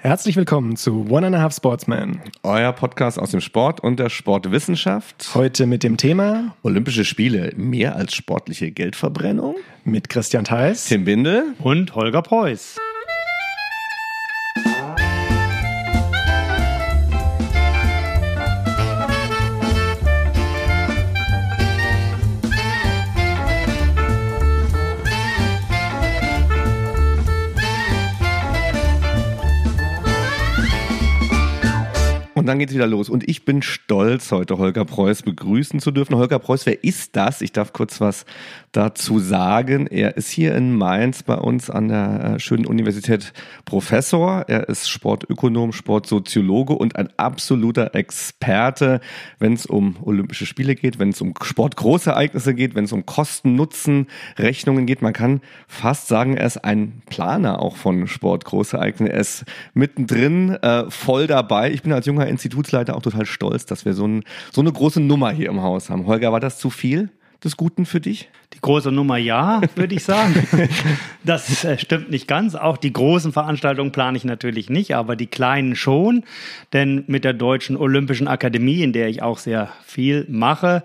Herzlich willkommen zu One and a Half Sportsman. Euer Podcast aus dem Sport und der Sportwissenschaft. Heute mit dem Thema Olympische Spiele mehr als sportliche Geldverbrennung. Mit Christian Theis, Tim Bindel und Holger Preuß. Dann geht's wieder los. Und ich bin stolz, heute Holger Preuß begrüßen zu dürfen. Holger Preuß, wer ist das? Ich darf kurz was dazu sagen. Er ist hier in Mainz bei uns an der äh, schönen Universität Professor. Er ist Sportökonom, Sportsoziologe und ein absoluter Experte, wenn es um Olympische Spiele geht, wenn es um Sportgroßereignisse geht, wenn es um Kosten, Nutzen, Rechnungen geht. Man kann fast sagen, er ist ein Planer auch von Sportgroßereignissen. Er ist mittendrin, äh, voll dabei. Ich bin als junger Institutsleiter auch total stolz, dass wir so, ein, so eine große Nummer hier im Haus haben. Holger, war das zu viel? Des Guten für dich? Die große Nummer ja, würde ich sagen. das äh, stimmt nicht ganz. Auch die großen Veranstaltungen plane ich natürlich nicht, aber die kleinen schon. Denn mit der Deutschen Olympischen Akademie, in der ich auch sehr viel mache,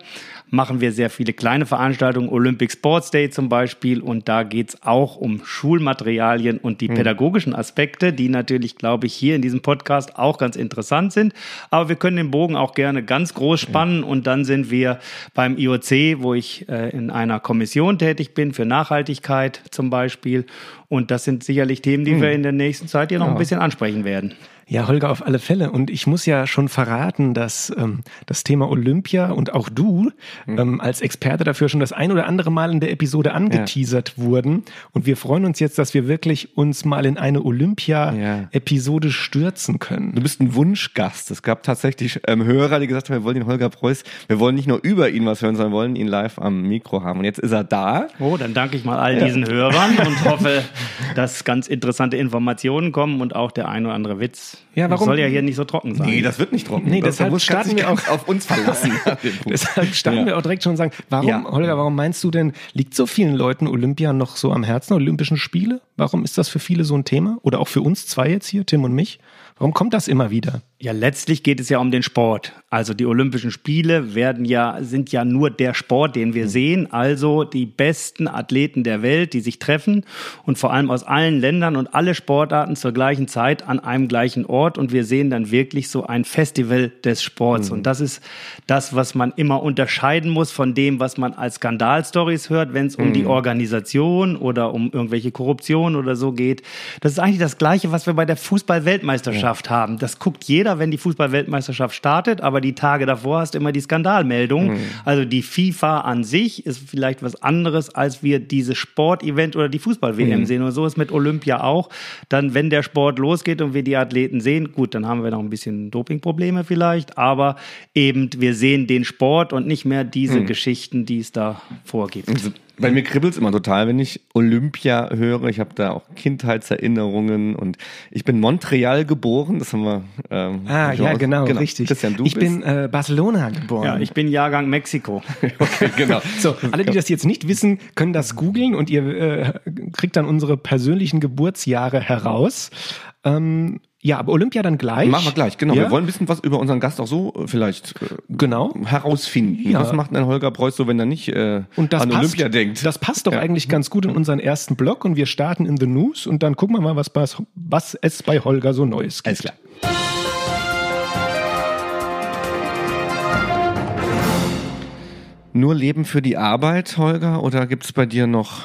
machen wir sehr viele kleine Veranstaltungen, Olympic Sports Day zum Beispiel. Und da geht es auch um Schulmaterialien und die mhm. pädagogischen Aspekte, die natürlich, glaube ich, hier in diesem Podcast auch ganz interessant sind. Aber wir können den Bogen auch gerne ganz groß spannen. Mhm. Und dann sind wir beim IOC, wo ich äh, in einer Kommission tätig bin für Nachhaltigkeit zum Beispiel. Und das sind sicherlich Themen, die mhm. wir in der nächsten Zeit hier noch ja. ein bisschen ansprechen werden. Ja, Holger, auf alle Fälle. Und ich muss ja schon verraten, dass ähm, das Thema Olympia und auch du mhm. ähm, als Experte dafür schon das ein oder andere Mal in der Episode angeteasert ja. wurden. Und wir freuen uns jetzt, dass wir wirklich uns mal in eine Olympia-Episode ja. stürzen können. Du bist ein Wunschgast. Es gab tatsächlich ähm, Hörer, die gesagt haben, wir wollen den Holger Preuß, wir wollen nicht nur über ihn was hören, sondern wollen ihn live am Mikro haben. Und jetzt ist er da. Oh, dann danke ich mal all diesen ja. Hörern und hoffe, dass ganz interessante Informationen kommen und auch der ein oder andere Witz ja, warum? Das soll ja hier nicht so trocken sein. Nee, das wird nicht trocken. Nee, deshalb starten wir auch auf uns verlassen. deshalb starten ja. wir auch direkt schon und sagen, warum, ja. Holger, warum meinst du denn, liegt so vielen Leuten Olympia noch so am Herzen, Olympischen Spiele? Warum ist das für viele so ein Thema? Oder auch für uns zwei jetzt hier, Tim und mich? Warum kommt das immer wieder? Ja, letztlich geht es ja um den Sport. Also die Olympischen Spiele werden ja, sind ja nur der Sport, den wir sehen. Also die besten Athleten der Welt, die sich treffen und vor allem aus allen Ländern und alle Sportarten zur gleichen Zeit an einem gleichen Ort. Und wir sehen dann wirklich so ein Festival des Sports. Mhm. Und das ist das, was man immer unterscheiden muss von dem, was man als Skandalstories hört, wenn es um mhm. die Organisation oder um irgendwelche Korruption oder so geht. Das ist eigentlich das Gleiche, was wir bei der Fußball-Weltmeisterschaft haben. Das guckt jeder wenn die Fußball-Weltmeisterschaft startet, aber die Tage davor hast du immer die Skandalmeldung. Mhm. Also die FIFA an sich ist vielleicht was anderes, als wir dieses Sportevent oder die Fußball-WM mhm. sehen. Und so ist mit Olympia auch. Dann, wenn der Sport losgeht und wir die Athleten sehen, gut, dann haben wir noch ein bisschen Dopingprobleme vielleicht, aber eben wir sehen den Sport und nicht mehr diese mhm. Geschichten, die es da vorgibt. Bei mir kribbelt es immer total, wenn ich Olympia höre. Ich habe da auch Kindheitserinnerungen und ich bin Montreal geboren. Das haben wir. Ähm, ah, ja, genau, genau, richtig. Christian, du ich bist? bin äh, Barcelona geboren. Ja, ich bin Jahrgang Mexiko. okay, genau. So, alle, die das jetzt nicht wissen, können das googeln und ihr äh, kriegt dann unsere persönlichen Geburtsjahre heraus. Ähm, ja, aber Olympia dann gleich. Machen wir gleich, genau. Ja? Wir wollen ein bisschen was über unseren Gast auch so äh, vielleicht äh, genau. herausfinden. Ja. Was macht ein Holger Preuß so, wenn er nicht äh, und an passt, Olympia denkt? Das passt doch ja. eigentlich ganz gut in unseren ersten Blog und wir starten in The News und dann gucken wir mal, was, was es bei Holger so Neues gibt. Alles klar. Nur Leben für die Arbeit, Holger, oder gibt es bei dir noch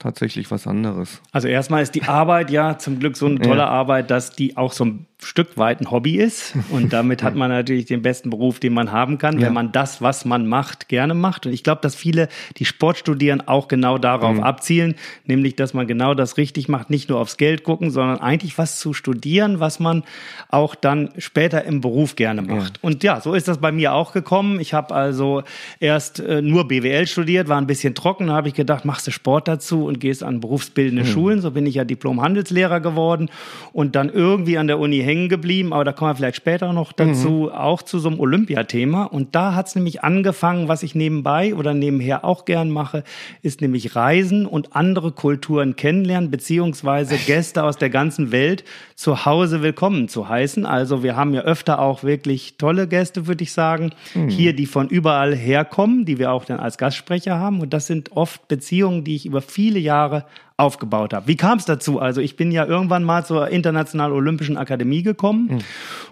tatsächlich was anderes. Also erstmal ist die Arbeit ja zum Glück so eine tolle ja. Arbeit, dass die auch so ein Stück weit ein Hobby ist. Und damit hat man natürlich den besten Beruf, den man haben kann, ja. wenn man das, was man macht, gerne macht. Und ich glaube, dass viele, die Sport studieren, auch genau darauf mhm. abzielen, nämlich, dass man genau das richtig macht, nicht nur aufs Geld gucken, sondern eigentlich was zu studieren, was man auch dann später im Beruf gerne macht. Ja. Und ja, so ist das bei mir auch gekommen. Ich habe also erst äh, nur BWL studiert, war ein bisschen trocken, da habe ich gedacht, machst du Sport dazu und gehst an berufsbildende mhm. Schulen. So bin ich ja Diplom-Handelslehrer geworden und dann irgendwie an der Uni hängen geblieben, aber da kommen wir vielleicht später noch dazu, mhm. auch zu so einem Olympiathema. Und da hat es nämlich angefangen, was ich nebenbei oder nebenher auch gern mache, ist nämlich Reisen und andere Kulturen kennenlernen, beziehungsweise Gäste aus der ganzen Welt zu Hause willkommen zu heißen. Also wir haben ja öfter auch wirklich tolle Gäste, würde ich sagen, mhm. hier, die von überall herkommen, die wir auch dann als Gastsprecher haben. Und das sind oft Beziehungen, die ich über viele Jahre aufgebaut habe. Wie kam es dazu? Also ich bin ja irgendwann mal zur Internationalen Olympischen Akademie gekommen mhm.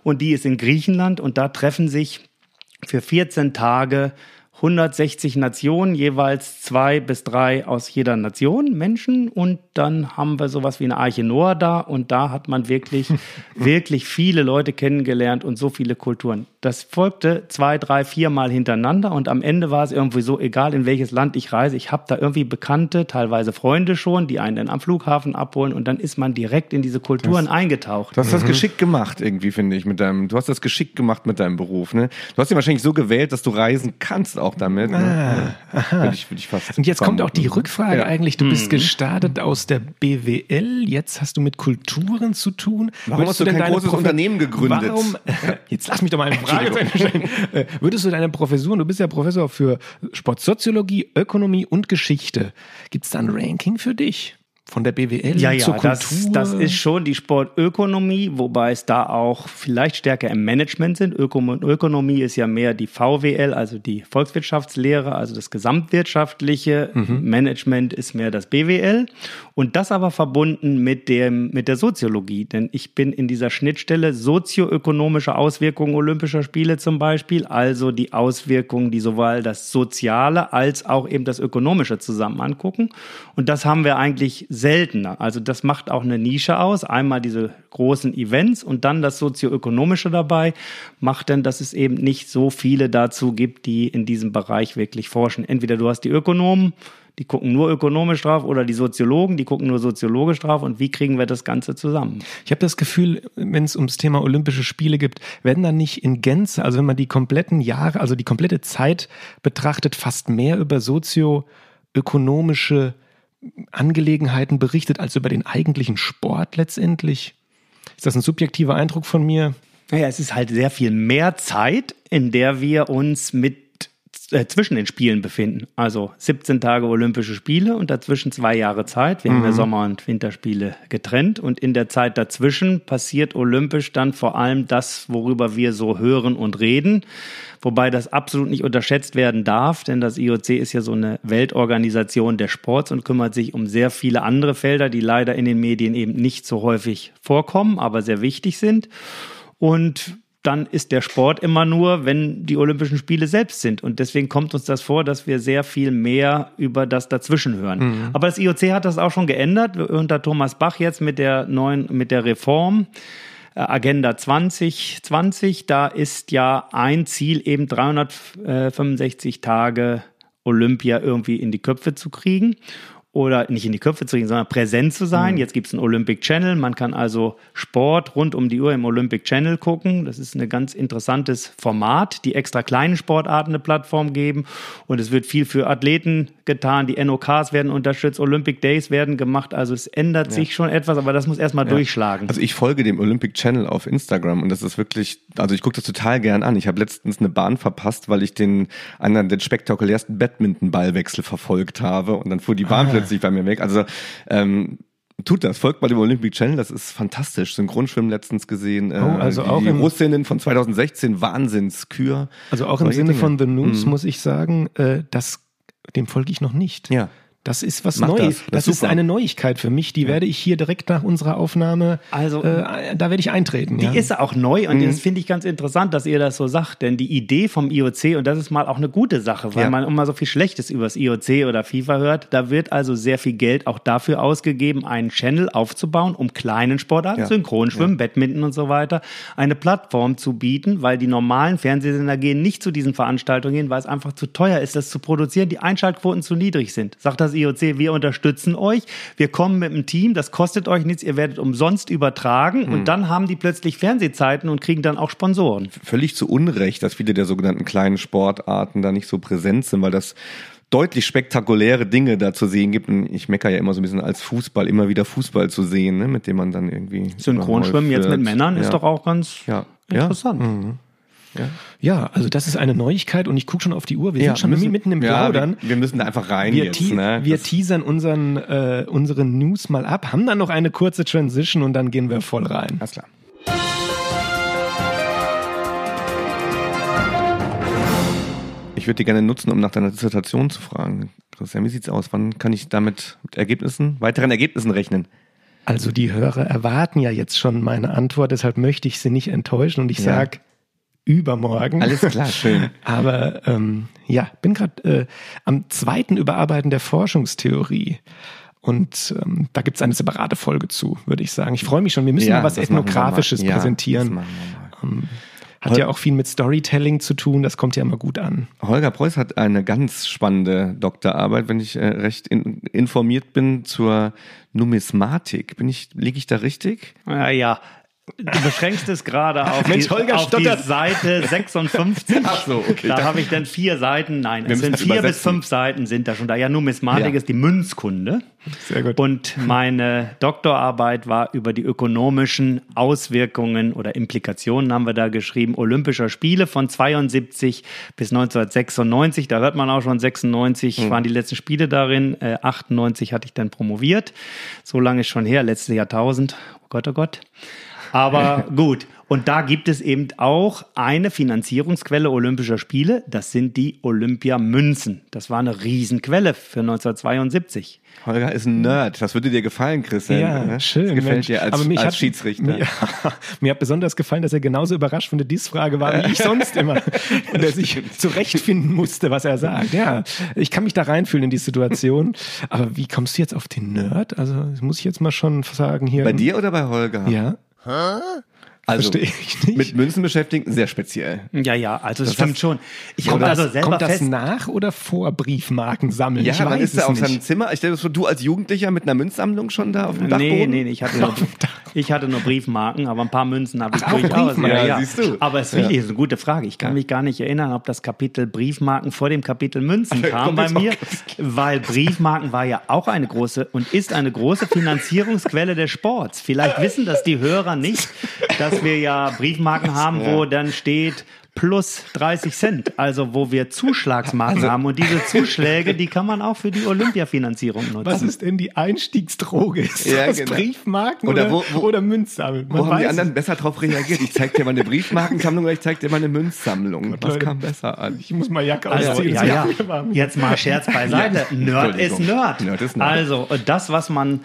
und die ist in Griechenland und da treffen sich für 14 Tage 160 Nationen, jeweils zwei bis drei aus jeder Nation Menschen. Und dann haben wir sowas wie eine Arche Noah da. Und da hat man wirklich, wirklich viele Leute kennengelernt und so viele Kulturen. Das folgte zwei, drei, vier Mal hintereinander. Und am Ende war es irgendwie so, egal in welches Land ich reise, ich habe da irgendwie Bekannte, teilweise Freunde schon, die einen dann am Flughafen abholen. Und dann ist man direkt in diese Kulturen das, eingetaucht. Du hast das mhm. geschickt gemacht, irgendwie, finde ich, mit deinem, du hast das geschickt gemacht mit deinem Beruf. Ne? Du hast ihn wahrscheinlich so gewählt, dass du reisen kannst auch damit. Ne? Ah, würde ich, würde ich fast Und jetzt kommt auch die Rückfrage ja. eigentlich. Du bist mhm. gestartet aus der BWL, jetzt hast du mit Kulturen zu tun. Warum Würdest hast du, du kein großes Profe Unternehmen gegründet? Warum? Jetzt lass mich doch mal eine Frage stellen. Äh, würdest du deine Professur, du bist ja Professor für Sportsoziologie, Ökonomie und Geschichte. Gibt es da ein Ranking für dich? Von der BWL ja, ja, zur Kultur. Das, das ist schon die Sportökonomie, wobei es da auch vielleicht stärker im Management sind. Ökonomie ist ja mehr die VWL, also die Volkswirtschaftslehre, also das gesamtwirtschaftliche. Mhm. Management ist mehr das BWL. Und das aber verbunden mit, dem, mit der Soziologie. Denn ich bin in dieser Schnittstelle sozioökonomische Auswirkungen Olympischer Spiele zum Beispiel, also die Auswirkungen, die sowohl das Soziale als auch eben das Ökonomische zusammen angucken. Und das haben wir eigentlich seltener. Also das macht auch eine Nische aus. Einmal diese großen Events und dann das sozioökonomische dabei macht dann, dass es eben nicht so viele dazu gibt, die in diesem Bereich wirklich forschen. Entweder du hast die Ökonomen, die gucken nur ökonomisch drauf oder die Soziologen, die gucken nur soziologisch drauf und wie kriegen wir das Ganze zusammen? Ich habe das Gefühl, wenn es ums Thema Olympische Spiele gibt, werden dann nicht in Gänze, also wenn man die kompletten Jahre, also die komplette Zeit betrachtet, fast mehr über sozioökonomische Angelegenheiten berichtet als über den eigentlichen Sport letztendlich. Ist das ein subjektiver Eindruck von mir? Naja, es ist halt sehr viel mehr Zeit, in der wir uns mit äh, zwischen den Spielen befinden. Also 17 Tage Olympische Spiele und dazwischen zwei Jahre Zeit. Wir mhm. haben ja Sommer- und Winterspiele getrennt und in der Zeit dazwischen passiert olympisch dann vor allem das, worüber wir so hören und reden. Wobei das absolut nicht unterschätzt werden darf, denn das IOC ist ja so eine Weltorganisation der Sports und kümmert sich um sehr viele andere Felder, die leider in den Medien eben nicht so häufig vorkommen, aber sehr wichtig sind. Und dann ist der Sport immer nur, wenn die Olympischen Spiele selbst sind. Und deswegen kommt uns das vor, dass wir sehr viel mehr über das dazwischen hören. Mhm. Aber das IOC hat das auch schon geändert unter Thomas Bach jetzt mit der neuen, mit der Reform. Äh, Agenda 2020, da ist ja ein Ziel eben 365 Tage Olympia irgendwie in die Köpfe zu kriegen oder nicht in die Köpfe zu kriegen, sondern präsent zu sein. Mhm. Jetzt gibt es einen Olympic Channel. Man kann also Sport rund um die Uhr im Olympic Channel gucken. Das ist ein ganz interessantes Format, die extra kleinen Sportarten eine Plattform geben. Und es wird viel für Athleten getan. Die NOKs werden unterstützt, Olympic Days werden gemacht. Also es ändert ja. sich schon etwas, aber das muss erstmal ja. durchschlagen. Also ich folge dem Olympic Channel auf Instagram und das ist wirklich, also ich gucke das total gern an. Ich habe letztens eine Bahn verpasst, weil ich den einen der spektakulärsten Badminton-Ballwechsel verfolgt habe und dann fuhr die Bahn ah plötzlich bei mir weg. Also ähm, tut das, folgt bei dem Olympic Channel, das ist fantastisch. Synchronschwimmen letztens gesehen. Äh, oh, also die, auch die Russinnen von 2016, Wahnsinnskür. Also auch im Sinne von The News mhm. muss ich sagen, äh, das, dem folge ich noch nicht. Ja. Das ist was Neues. Das, das, das ist eine Neuigkeit für mich. Die ja. werde ich hier direkt nach unserer Aufnahme, also äh, da werde ich eintreten. Die ja. ist auch neu und mhm. das finde ich ganz interessant, dass ihr das so sagt, denn die Idee vom IOC und das ist mal auch eine gute Sache, weil ja. man immer so viel Schlechtes über das IOC oder FIFA hört. Da wird also sehr viel Geld auch dafür ausgegeben, einen Channel aufzubauen, um kleinen Sportarten, Synchronschwimmen, Badminton und so weiter, eine Plattform zu bieten, weil die normalen Fernsehsender gehen nicht zu diesen Veranstaltungen hin, weil es einfach zu teuer ist, das zu produzieren, die Einschaltquoten zu niedrig sind. Sagt das IOC, wir unterstützen euch, wir kommen mit einem Team, das kostet euch nichts, ihr werdet umsonst übertragen mhm. und dann haben die plötzlich Fernsehzeiten und kriegen dann auch Sponsoren. Völlig zu Unrecht, dass viele der sogenannten kleinen Sportarten da nicht so präsent sind, weil das deutlich spektakuläre Dinge da zu sehen gibt. Und ich meckere ja immer so ein bisschen als Fußball, immer wieder Fußball zu sehen, ne, mit dem man dann irgendwie. Synchronschwimmen jetzt mit Männern ja. ist doch auch ganz ja. interessant. Ja. Ja, also das ist eine Neuigkeit und ich gucke schon auf die Uhr. Wir Ja, sind schon müssen- mitten im ja, Plaudern. Wir, wir müssen da einfach rein Wir, jetzt. Ne? wir Das- teasern unseren, äh, unsere News mal ab, haben dann noch eine kurze Transition und dann gehen wir voll rein. Alles klar. Ich würde die gerne nutzen, um nach deiner Dissertation zu fragen. Christian, wie sieht's aus? Wann kann ich damit mit Ergebnissen, weiteren Ergebnissen rechnen? Also die Hörer erwarten ja jetzt schon meine Antwort, deshalb möchte ich sie nicht enttäuschen und ich Ja. sag übermorgen. Alles klar, schön. Aber ähm, ja, bin gerade äh, am zweiten Überarbeiten der Forschungstheorie. Und ähm, da gibt's eine separate Folge zu, würde ich sagen. Ich freue mich schon. Wir müssen Ja, mal was Ethnografisches. Ja, präsentieren. mal. Hat ja auch viel mit Storytelling zu tun. Das kommt ja immer gut an. Holger Preuß hat eine ganz spannende Doktorarbeit, wenn ich äh, recht in, informiert bin, zur Numismatik. Bin ich, liege ich da richtig? Ja, ja. Du beschränkst es gerade auf, Mensch, die, auf die. Seite 56. Ach so, okay. Da habe ich dann vier Seiten. Nein, Wir es sind vier bis übersetzen. fünf Seiten sind da schon da. Ja, Numismatik Ja. ist die Münzkunde. Sehr gut. Und meine Doktorarbeit war über die ökonomischen Auswirkungen oder Implikationen, haben wir da geschrieben, Olympischer Spiele von 72 bis 1996. Da hört man auch schon, 96 Hm. waren die letzten Spiele darin. Äh, 98 hatte ich dann promoviert. So lange ist schon her, letztes Jahrtausend. Oh Gott, oh Gott. Aber gut. Und da gibt es eben auch eine Finanzierungsquelle Olympischer Spiele. Das sind die Olympiamünzen. Das war eine Riesenquelle für 1972. Holger ist ein Nerd. Das würde dir gefallen, Christian. Ja, ne? schön. Das gefällt Mensch. dir als, Aber mich als hat, Schiedsrichter. Mir, mir hat besonders gefallen, dass er genauso überrascht von der Diss-Frage war, wie ich sonst immer. Und er sich zurechtfinden musste, was er sagt. Ja, ich kann mich da reinfühlen in die Situation. Aber wie kommst du jetzt auf den Nerd? Also, das muss ich jetzt mal schon sagen hier. Bei dir oder bei Holger? Ja, huh? Also verstehe ich nicht. mit Münzen beschäftigen, sehr speziell. Ja, ja, also das stimmt heißt- schon. Ich das, also selber kommt das fest. nach oder vor Briefmarken sammeln? Ja, ich weiß ist er es auf seinem. Zimmer. Ich stelle du als Jugendlicher mit einer Münzsammlung schon da auf dem Dachboden. Nee, nee, nee, ich hatte, nur, ich hatte nur Briefmarken, aber ein paar Münzen habe ich Ach, auch durchaus. Ja, ja, siehst du. Aber es ist wirklich ist eine gute Frage. Ich kann mich gar nicht erinnern, ob das Kapitel Briefmarken vor dem Kapitel Münzen Also, kam bei mir, weil Briefmarken war ja auch eine große und ist eine große Finanzierungsquelle des Sports. Vielleicht wissen das die Hörer nicht, dass wir ja Briefmarken haben, wo dann steht plus 30 Cent, also wo wir Zuschlagsmarken Also haben und diese Zuschläge, die kann man auch für die Olympiafinanzierung nutzen. Was ist denn die Einstiegsdroge? Ist Ja, das genau. Briefmarken Oder oder, wo- wo- oder Münzsammeln? Man Wo haben die anderen es. besser drauf reagiert? Ich zeig dir mal eine Briefmarkensammlung oder ich zeig dir mal eine Münzsammlung. Was Leute. kam besser an? Ich muss mal Jacke Also, ausziehen. ja, ja. Jetzt mal Scherz beiseite. Nerd ist. Nerd. Nerd ist Nerd. Also, das, was man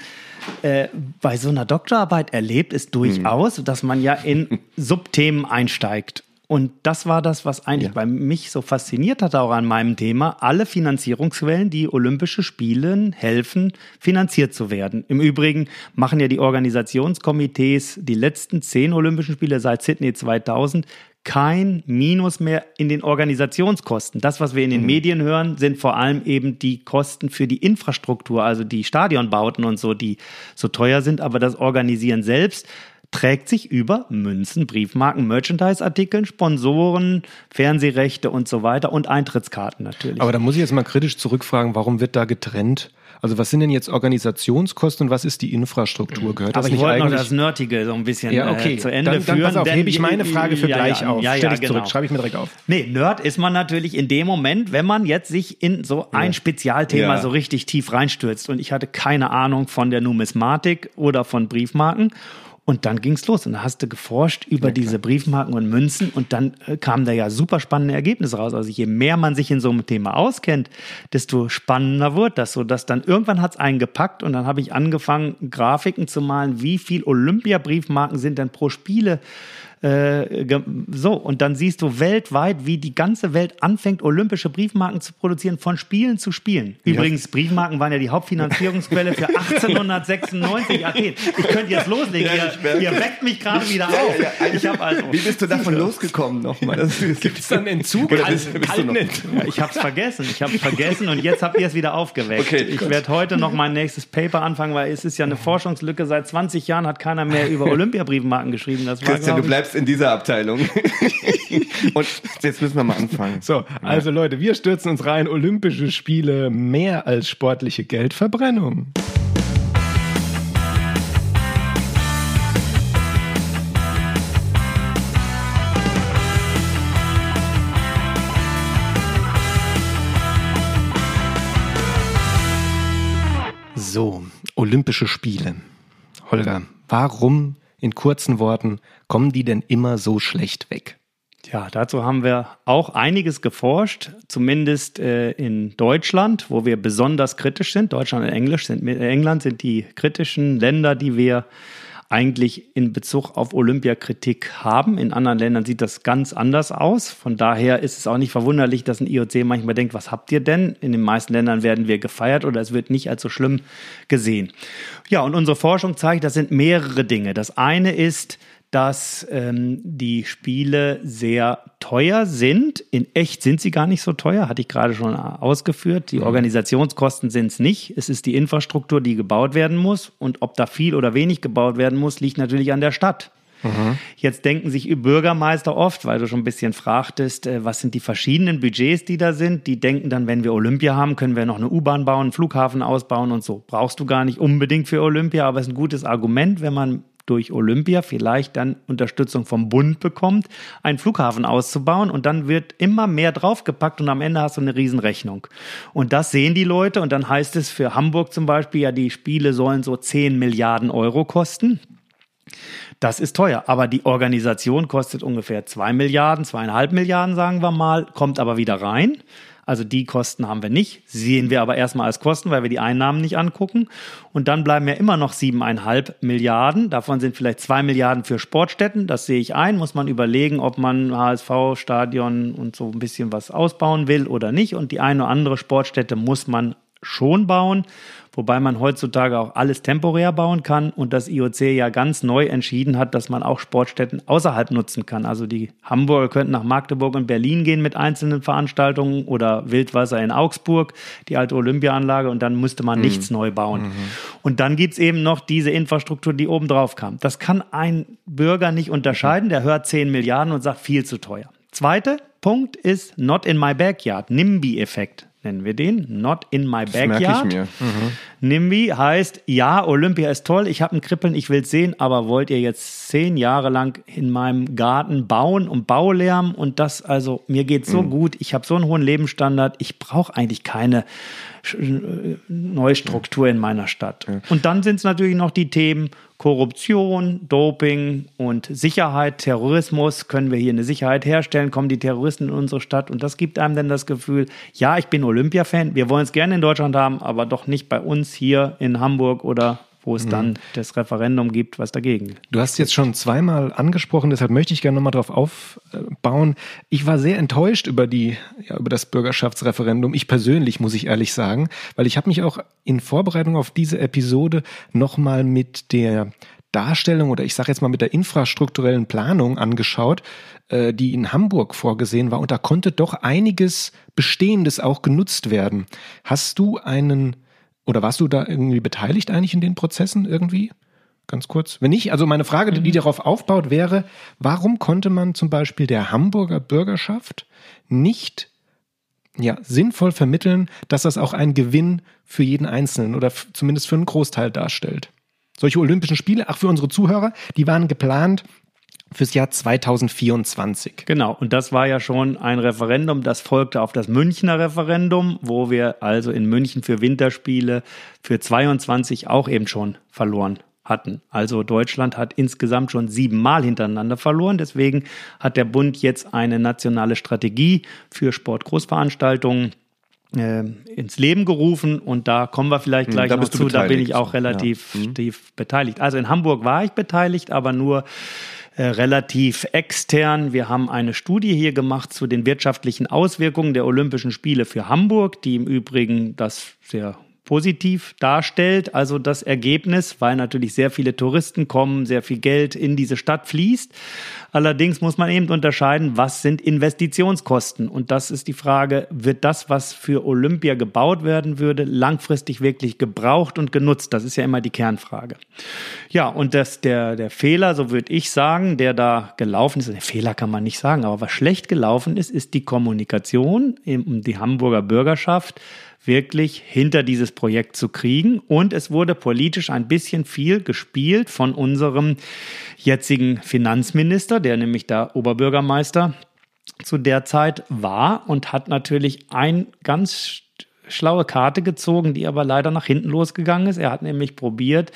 äh, bei so einer Doktorarbeit erlebt, ist durchaus, Mhm. dass man ja in Subthemen einsteigt. Und das war das, was eigentlich Ja. bei mich so fasziniert hat, auch an meinem Thema. Alle Finanzierungsquellen, die Olympische Spielen helfen, finanziert zu werden. Im Übrigen machen ja die Organisationskomitees die letzten zehn Olympischen Spiele seit Sydney 2000 kein Minus mehr in den Organisationskosten. Das, was wir in den Medien hören, sind vor allem eben die Kosten für die Infrastruktur, also die Stadionbauten und so, die so teuer sind. Aber das Organisieren selbst trägt sich über Münzen, Briefmarken, Merchandise-Artikeln, Sponsoren, Fernsehrechte und so weiter und Eintrittskarten natürlich. Aber da muss ich jetzt mal kritisch zurückfragen, warum wird da getrennt? Also was sind denn jetzt Organisationskosten und was ist die Infrastruktur? Gehört das Aber ich nicht wollte noch eigentlich? das Nerdige so ein bisschen ja, okay. äh, zu Ende dann, führen. dann pass auf, hebe ich meine Frage für Ja, gleich ja, auf. Ja, Stell ja, ich zurück, genau. schreibe ich mir direkt auf. Nee, Nerd ist man natürlich in dem Moment, wenn man jetzt sich in so ein Spezialthema so richtig tief reinstürzt. Und ich hatte keine Ahnung von der Numismatik oder von Briefmarken. Und dann ging's los. Und dann hast du geforscht über diese Briefmarken und Münzen und dann äh, kamen da ja super spannende Ergebnisse raus. Also je mehr man sich in so einem Thema auskennt, desto spannender wird das. So dass dann irgendwann hat's einen gepackt und dann habe ich angefangen, Grafiken zu malen, wie viel Olympia-Briefmarken sind denn pro Spiele äh, so, und dann siehst du weltweit, wie die ganze Welt anfängt, olympische Briefmarken zu produzieren, von Spielen zu Spielen. Übrigens, Briefmarken waren ja die Hauptfinanzierungsquelle für 1896 Athen. Ich könnte jetzt loslegen, Ja, ihr, ihr weckt mich gerade wieder auf. ich habe also, Wie bist du davon losgekommen nochmal? Gibt es dann Entzug? Oder bist- bist du noch- Entzug? ja, ich habe es vergessen. Ich habe es vergessen und jetzt habt ihr es wieder aufgeweckt. Okay, ich werde heute noch mein nächstes Paper anfangen, weil es ist ja eine Forschungslücke. Seit 20 Jahren hat keiner mehr über Olympiabriefmarken geschrieben. Das war, Christian, du bleibst in dieser Abteilung. Und jetzt müssen wir mal anfangen. So, also Leute, wir stürzen uns rein. Olympische Spiele mehr als sportliche Geldverbrennung. So, Olympische Spiele. Holger, warum in kurzen Worten kommen die denn immer so schlecht weg? Ja, dazu haben wir auch einiges geforscht, zumindest äh, in Deutschland, wo wir besonders kritisch sind. Deutschland und Englisch sind, England sind die kritischen Länder, die wir eigentlich in Bezug auf Olympiakritik haben. In anderen Ländern sieht das ganz anders aus. Von daher ist es auch nicht verwunderlich, dass ein IOC manchmal denkt, was habt ihr denn? In den meisten Ländern werden wir gefeiert oder es wird nicht als so schlimm gesehen. Ja, und unsere Forschung zeigt, das sind mehrere Dinge. Das eine ist, dass ähm, die Spiele sehr teuer sind. In echt sind sie gar nicht so teuer, hatte ich gerade schon ausgeführt. Die mhm. Organisationskosten sind es nicht. Es ist die Infrastruktur, die gebaut werden muss. Und ob da viel oder wenig gebaut werden muss, liegt natürlich an der Stadt. Mhm. Jetzt denken sich Bürgermeister oft, weil du schon ein bisschen fragtest, äh, was sind die verschiedenen Budgets, die da sind. Die denken dann, wenn wir Olympia haben, können wir noch eine U-Bahn bauen, einen Flughafen ausbauen und so. Brauchst du gar nicht unbedingt für Olympia, aber es ist ein gutes Argument, wenn man durch Olympia vielleicht dann Unterstützung vom Bund bekommt, einen Flughafen auszubauen und dann wird immer mehr draufgepackt und am Ende hast du eine Riesenrechnung. Und das sehen die Leute und dann heißt es für Hamburg zum Beispiel, ja, die Spiele sollen so 10 Milliarden Euro kosten. Das ist teuer, aber die Organisation kostet ungefähr 2 Milliarden, zweieinhalb Milliarden, sagen wir mal, kommt aber wieder rein. Also die Kosten haben wir nicht, sehen wir aber erstmal als Kosten, weil wir die Einnahmen nicht angucken. Und dann bleiben ja immer noch siebeneinhalb Milliarden. Davon sind vielleicht zwei Milliarden für Sportstätten. Das sehe ich ein. Muss man überlegen, ob man HSV, Stadion und so ein bisschen was ausbauen will oder nicht. Und die eine oder andere Sportstätte muss man schon bauen wobei man heutzutage auch alles temporär bauen kann und das IOC ja ganz neu entschieden hat, dass man auch Sportstätten außerhalb nutzen kann. Also die Hamburger könnten nach Magdeburg und Berlin gehen mit einzelnen Veranstaltungen oder Wildwasser in Augsburg, die alte Olympiaanlage und dann müsste man mhm. nichts neu bauen. Mhm. Und dann gibt's eben noch diese Infrastruktur, die oben drauf kam. Das kann ein Bürger nicht unterscheiden, der hört 10 Milliarden und sagt viel zu teuer. Zweiter Punkt ist Not in my backyard, NIMBY-Effekt nennen wir den. Not in my backyard. Das ich mir. Mhm. NIMBY heißt, ja, Olympia ist toll, ich habe ein Kribbeln, ich will es sehen, aber wollt ihr jetzt zehn Jahre lang in meinem Garten bauen und Baulärm und das, also mir geht so mhm. gut, ich habe so einen hohen Lebensstandard, ich brauche eigentlich keine äh, Neustruktur in meiner Stadt. Und dann sind es natürlich noch die Themen Korruption, Doping und Sicherheit, Terrorismus. Können wir hier eine Sicherheit herstellen? Kommen die Terroristen in unsere Stadt? Und das gibt einem dann das Gefühl, ja, ich bin Olympia-Fan, wir wollen es gerne in Deutschland haben, aber doch nicht bei uns hier in Hamburg oder wo es mhm. dann das Referendum gibt, was dagegen. Du hast jetzt schon zweimal angesprochen, deshalb möchte ich gerne nochmal darauf aufbauen. Ich war sehr enttäuscht über die, ja, über das Bürgerschaftsreferendum. Ich persönlich muss ich ehrlich sagen, weil ich habe mich auch in Vorbereitung auf diese Episode nochmal mit der Darstellung oder ich sage jetzt mal mit der infrastrukturellen Planung angeschaut, äh, die in Hamburg vorgesehen war. Und da konnte doch einiges Bestehendes auch genutzt werden. Hast du einen oder warst du da irgendwie beteiligt eigentlich in den Prozessen irgendwie? Ganz kurz. Wenn nicht, also meine Frage, die mhm. darauf aufbaut, wäre, warum konnte man zum Beispiel der Hamburger Bürgerschaft nicht ja, sinnvoll vermitteln, dass das auch ein Gewinn für jeden Einzelnen oder zumindest für einen Großteil darstellt? Solche Olympischen Spiele, ach für unsere Zuhörer, die waren geplant fürs Jahr 2024. Genau, und das war ja schon ein Referendum, das folgte auf das Münchner Referendum, wo wir also in München für Winterspiele für 22 auch eben schon verloren hatten. Also Deutschland hat insgesamt schon siebenmal hintereinander verloren. Deswegen hat der Bund jetzt eine nationale Strategie für Sportgroßveranstaltungen äh, ins Leben gerufen und da kommen wir vielleicht hm, gleich hm, noch zu. Da bin ich auch relativ ja. hm. beteiligt. Also in Hamburg war ich beteiligt, aber nur äh, relativ extern. Wir haben eine Studie hier gemacht zu den wirtschaftlichen Auswirkungen der Olympischen Spiele für Hamburg, die im Übrigen das sehr positiv darstellt, also das Ergebnis, weil natürlich sehr viele Touristen kommen, sehr viel Geld in diese Stadt fließt. Allerdings muss man eben unterscheiden, was sind Investitionskosten? Und das ist die Frage, wird das, was für Olympia gebaut werden würde, langfristig wirklich gebraucht und genutzt? Das ist ja immer die Kernfrage. Ja, und das, der, der Fehler, so würde ich sagen, der da gelaufen ist, Fehler kann man nicht sagen, aber was schlecht gelaufen ist, ist die Kommunikation um die Hamburger Bürgerschaft wirklich hinter dieses Projekt zu kriegen. Und es wurde politisch ein bisschen viel gespielt von unserem jetzigen Finanzminister, der nämlich der Oberbürgermeister zu der Zeit war und hat natürlich ein ganz schlaue Karte gezogen, die aber leider nach hinten losgegangen ist. Er hat nämlich probiert,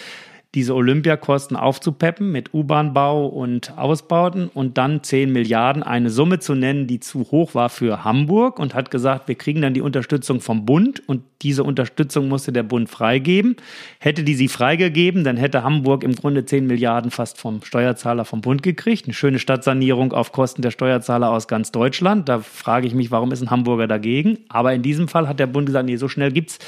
diese Olympiakosten aufzupeppen mit U-Bahn-Bau und Ausbauten und dann 10 Milliarden, eine Summe zu nennen, die zu hoch war für Hamburg und hat gesagt, wir kriegen dann die Unterstützung vom Bund und diese Unterstützung musste der Bund freigeben. Hätte die sie freigegeben, dann hätte Hamburg im Grunde 10 Milliarden fast vom Steuerzahler vom Bund gekriegt. Eine schöne Stadtsanierung auf Kosten der Steuerzahler aus ganz Deutschland. Da frage ich mich, warum ist ein Hamburger dagegen? Aber in diesem Fall hat der Bund gesagt, nee, so schnell gibt es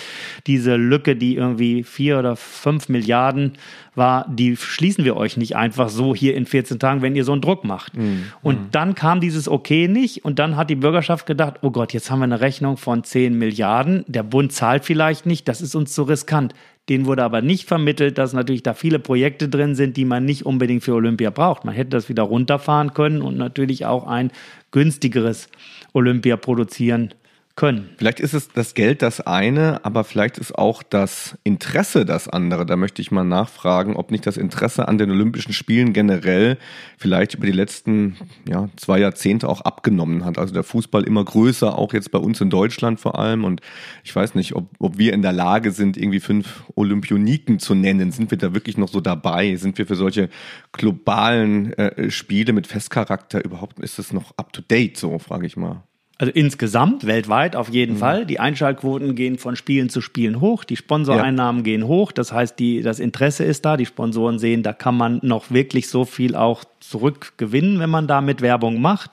diese Lücke, die irgendwie 4 oder 5 Milliarden war, die schließen wir euch nicht einfach so hier in 14 Tagen, wenn ihr so einen Druck macht. Mhm. Und mhm. dann kam dieses Okay nicht und dann hat die Bürgerschaft gedacht, oh Gott, jetzt haben wir eine Rechnung von 10 Milliarden, der Bund zahlt vielleicht nicht, das ist uns zu riskant. Denen wurde aber nicht vermittelt, dass natürlich da viele Projekte drin sind, die man nicht unbedingt für Olympia braucht. Man hätte das wieder runterfahren können und natürlich auch ein günstigeres Olympia produzieren können. Vielleicht ist es das Geld das eine, aber vielleicht ist auch das Interesse das andere. Da möchte ich mal nachfragen, ob nicht das Interesse an den Olympischen Spielen generell vielleicht über die letzten ja, zwei Jahrzehnte auch abgenommen hat. Also der Fußball immer größer, auch jetzt bei uns in Deutschland vor allem. Und ich weiß nicht, ob, ob wir in der Lage sind, irgendwie fünf Olympioniken zu nennen. Sind wir da wirklich noch so dabei? Sind wir für solche globalen äh, Spiele mit Festcharakter überhaupt, ist das noch up to date so, frage ich mal. Also insgesamt, weltweit auf jeden mhm. Fall. Die Einschaltquoten gehen von Spielen zu Spielen hoch, die Sponsoreinnahmen ja. gehen hoch. Das heißt, die, das Interesse ist da. Die Sponsoren sehen, da kann man noch wirklich so viel auch zurückgewinnen, wenn man damit Werbung macht.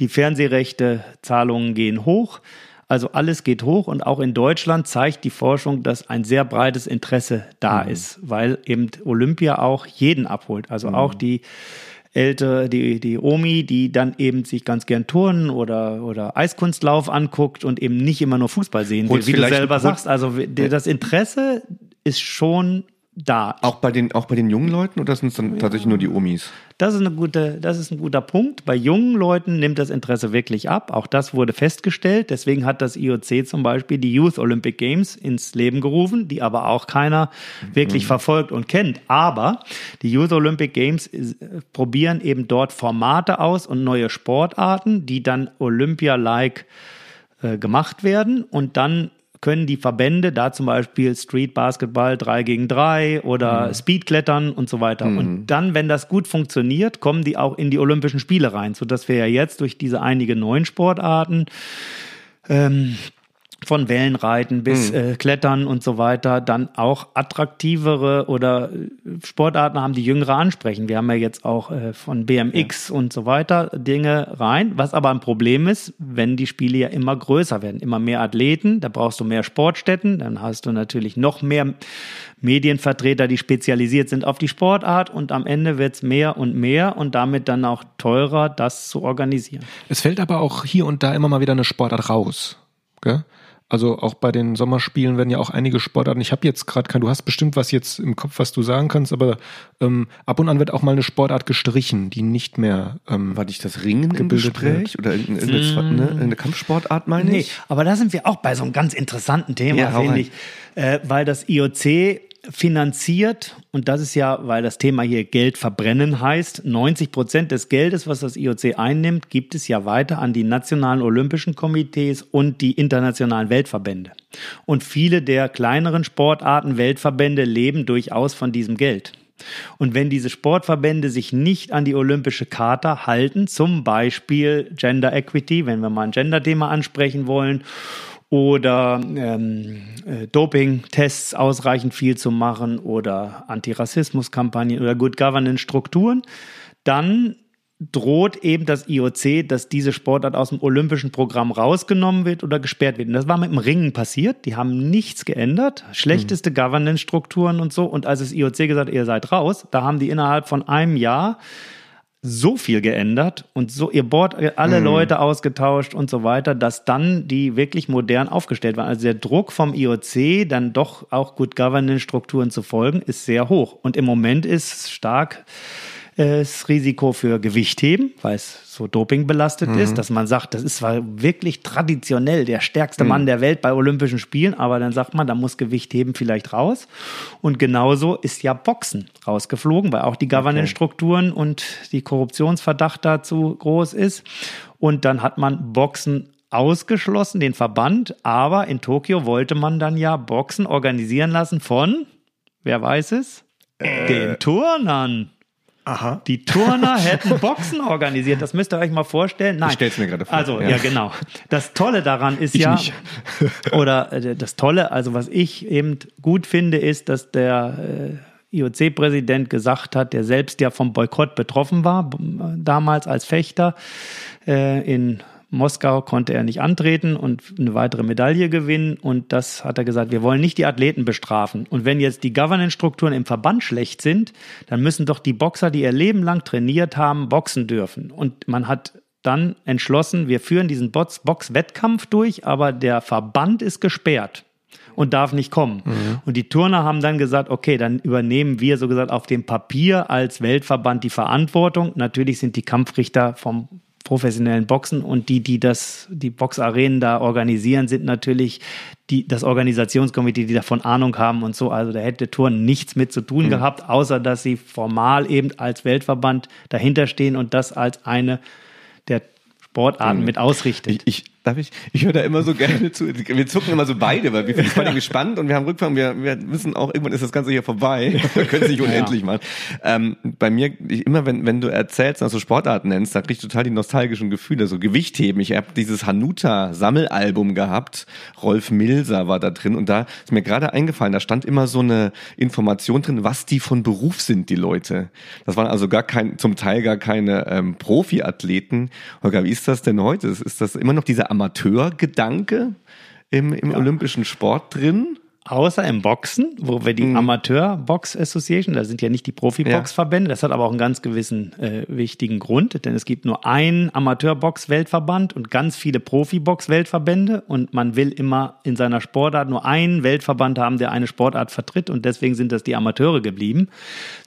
Die Fernsehrechte, Zahlungen gehen hoch. Also alles geht hoch und auch in Deutschland zeigt die Forschung, dass ein sehr breites Interesse da mhm. ist, weil eben Olympia auch jeden abholt. Also mhm. auch die ältere, die, die Omi, die dann eben sich ganz gern Turnen oder, oder Eiskunstlauf anguckt und eben nicht immer nur Fußball sehen will, wie du selber sagst. Also das Interesse ist schon da. Auch bei den, auch bei den jungen Leuten oder sind es dann tatsächlich nur die Omis? Das ist, eine gute, das ist ein guter Punkt. Bei jungen Leuten nimmt das Interesse wirklich ab. Auch das wurde festgestellt. Deswegen hat das IOC zum Beispiel die Youth Olympic Games ins Leben gerufen, die aber auch keiner wirklich mhm. verfolgt und kennt. Aber die Youth Olympic Games äh, probieren eben dort Formate aus und neue Sportarten, die dann Olympia-like äh, gemacht werden und dann können die Verbände, da zum Beispiel Street Basketball 3 gegen 3 oder mhm. Speedklettern und so weiter. Mhm. Und dann, wenn das gut funktioniert, kommen die auch in die Olympischen Spiele rein, sodass wir ja jetzt durch diese einige neuen Sportarten ähm, von Wellenreiten bis mhm. äh, Klettern und so weiter dann auch attraktivere oder äh, Sportarten haben, die Jüngere ansprechen. Wir haben ja jetzt auch äh, von BMX ja. und so weiter Dinge rein. Was aber ein Problem ist, wenn die Spiele ja immer größer werden, immer mehr Athleten, da brauchst du mehr Sportstätten, dann hast du natürlich noch mehr Medienvertreter, die spezialisiert sind auf die Sportart und am Ende wird es mehr und mehr und damit dann auch teurer, das zu organisieren. Es fällt aber auch hier und da immer mal wieder eine Sportart raus. Gell? Also auch bei den Sommerspielen werden ja auch einige Sportarten. Ich habe jetzt gerade kein, du hast bestimmt was jetzt im Kopf, was du sagen kannst, aber ähm, ab und an wird auch mal eine Sportart gestrichen, die nicht mehr. Ähm, War nicht das Ringen im Gespräch wird. oder in, in, in, ne, in, eine Kampfsportart meine nee, ich? Aber da sind wir auch bei so einem ganz interessanten Thema, ja, finde ich, äh, weil das IOC finanziert, und das ist ja, weil das Thema hier Geld verbrennen heißt, 90 Prozent des Geldes, was das IOC einnimmt, gibt es ja weiter an die nationalen Olympischen Komitees und die internationalen Weltverbände. Und viele der kleineren Sportarten, Weltverbände leben durchaus von diesem Geld. Und wenn diese Sportverbände sich nicht an die olympische Charta halten, zum Beispiel Gender Equity, wenn wir mal ein Gender-Thema ansprechen wollen, oder ähm, äh, Doping-Tests ausreichend viel zu machen oder Antirassismus-Kampagnen oder Good Governance-Strukturen, dann droht eben das IOC, dass diese Sportart aus dem olympischen Programm rausgenommen wird oder gesperrt wird. Und das war mit dem Ringen passiert. Die haben nichts geändert. Schlechteste mhm. Governance-Strukturen und so. Und als das IOC gesagt hat, ihr seid raus, da haben die innerhalb von einem Jahr so viel geändert und so ihr Board alle mhm. Leute ausgetauscht und so weiter, dass dann die wirklich modern aufgestellt waren. Also der Druck vom IOC, dann doch auch Good Governance Strukturen zu folgen, ist sehr hoch. Und im Moment ist stark das Risiko für Gewichtheben, weil es so dopingbelastet mhm. ist, dass man sagt, das ist zwar wirklich traditionell der stärkste mhm. Mann der Welt bei Olympischen Spielen, aber dann sagt man, da muss Gewichtheben vielleicht raus. Und genauso ist ja Boxen rausgeflogen, weil auch die Governance-Strukturen und die Korruptionsverdacht dazu groß ist. Und dann hat man Boxen ausgeschlossen, den Verband, aber in Tokio wollte man dann ja Boxen organisieren lassen von, wer weiß es? Äh. Den Turnern. Aha. Die Turner hätten Boxen organisiert. Das müsst ihr euch mal vorstellen. Nein. Ich stell's mir gerade vor. Also, ja. ja. genau. Das Tolle daran ist ich ja, oder äh, das Tolle, also was ich eben gut finde, ist, dass der äh, IOC-Präsident gesagt hat, der selbst ja vom Boykott betroffen war, damals als Fechter äh, in Moskau konnte er nicht antreten und eine weitere Medaille gewinnen. Und das hat er gesagt, wir wollen nicht die Athleten bestrafen. Und wenn jetzt die Governance-Strukturen im Verband schlecht sind, dann müssen doch die Boxer, die ihr Leben lang trainiert haben, boxen dürfen. Und man hat dann entschlossen, wir führen diesen Box-Wettkampf durch, aber der Verband ist gesperrt und darf nicht kommen. Mhm. Und die Turner haben dann gesagt, okay, dann übernehmen wir so gesagt auf dem Papier als Weltverband die Verantwortung. Natürlich sind die Kampfrichter vom professionellen Boxen und die, die das, die Boxarenen da organisieren, sind natürlich die, das Organisationskomitee, die davon Ahnung haben und so. Also da hätte Touren nichts mit zu tun mhm. gehabt, außer dass sie formal eben als Weltverband dahinterstehen und das als eine der Sportarten mhm. mit ausrichtet. Ich, ich, Darf ich? Ich höre da immer so gerne zu. Wir zucken immer so beide, weil wir finden es voll gespannt und wir haben Rückfang. Wir, wir wissen auch, irgendwann ist das Ganze hier vorbei. Wir können es nicht unendlich ja. machen. Ähm, bei mir, ich, immer wenn, wenn du erzählst, also Sportarten nennst, da krieg ich total die nostalgischen Gefühle. So Gewichtheben. Ich habe dieses Hanuta-Sammelalbum gehabt. Rolf Milser war da drin und da ist mir gerade eingefallen, da stand immer so eine Information drin, was die von Beruf sind, die Leute. Das waren also gar kein, zum Teil gar keine ähm, Profiathleten. Holger, wie ist das denn heute? Ist das immer noch diese Amateurgedanke im, im ja. olympischen Sport drin? Außer im Boxen, wo wir die mhm. Amateur Box Association, da sind ja nicht die Profi-Box-Verbände, das hat aber auch einen ganz gewissen äh, wichtigen Grund, denn es gibt nur einen Amateur-Box-Weltverband und ganz viele Profi-Box-Weltverbände und man will immer in seiner Sportart nur einen Weltverband haben, der eine Sportart vertritt und deswegen sind das die Amateure geblieben.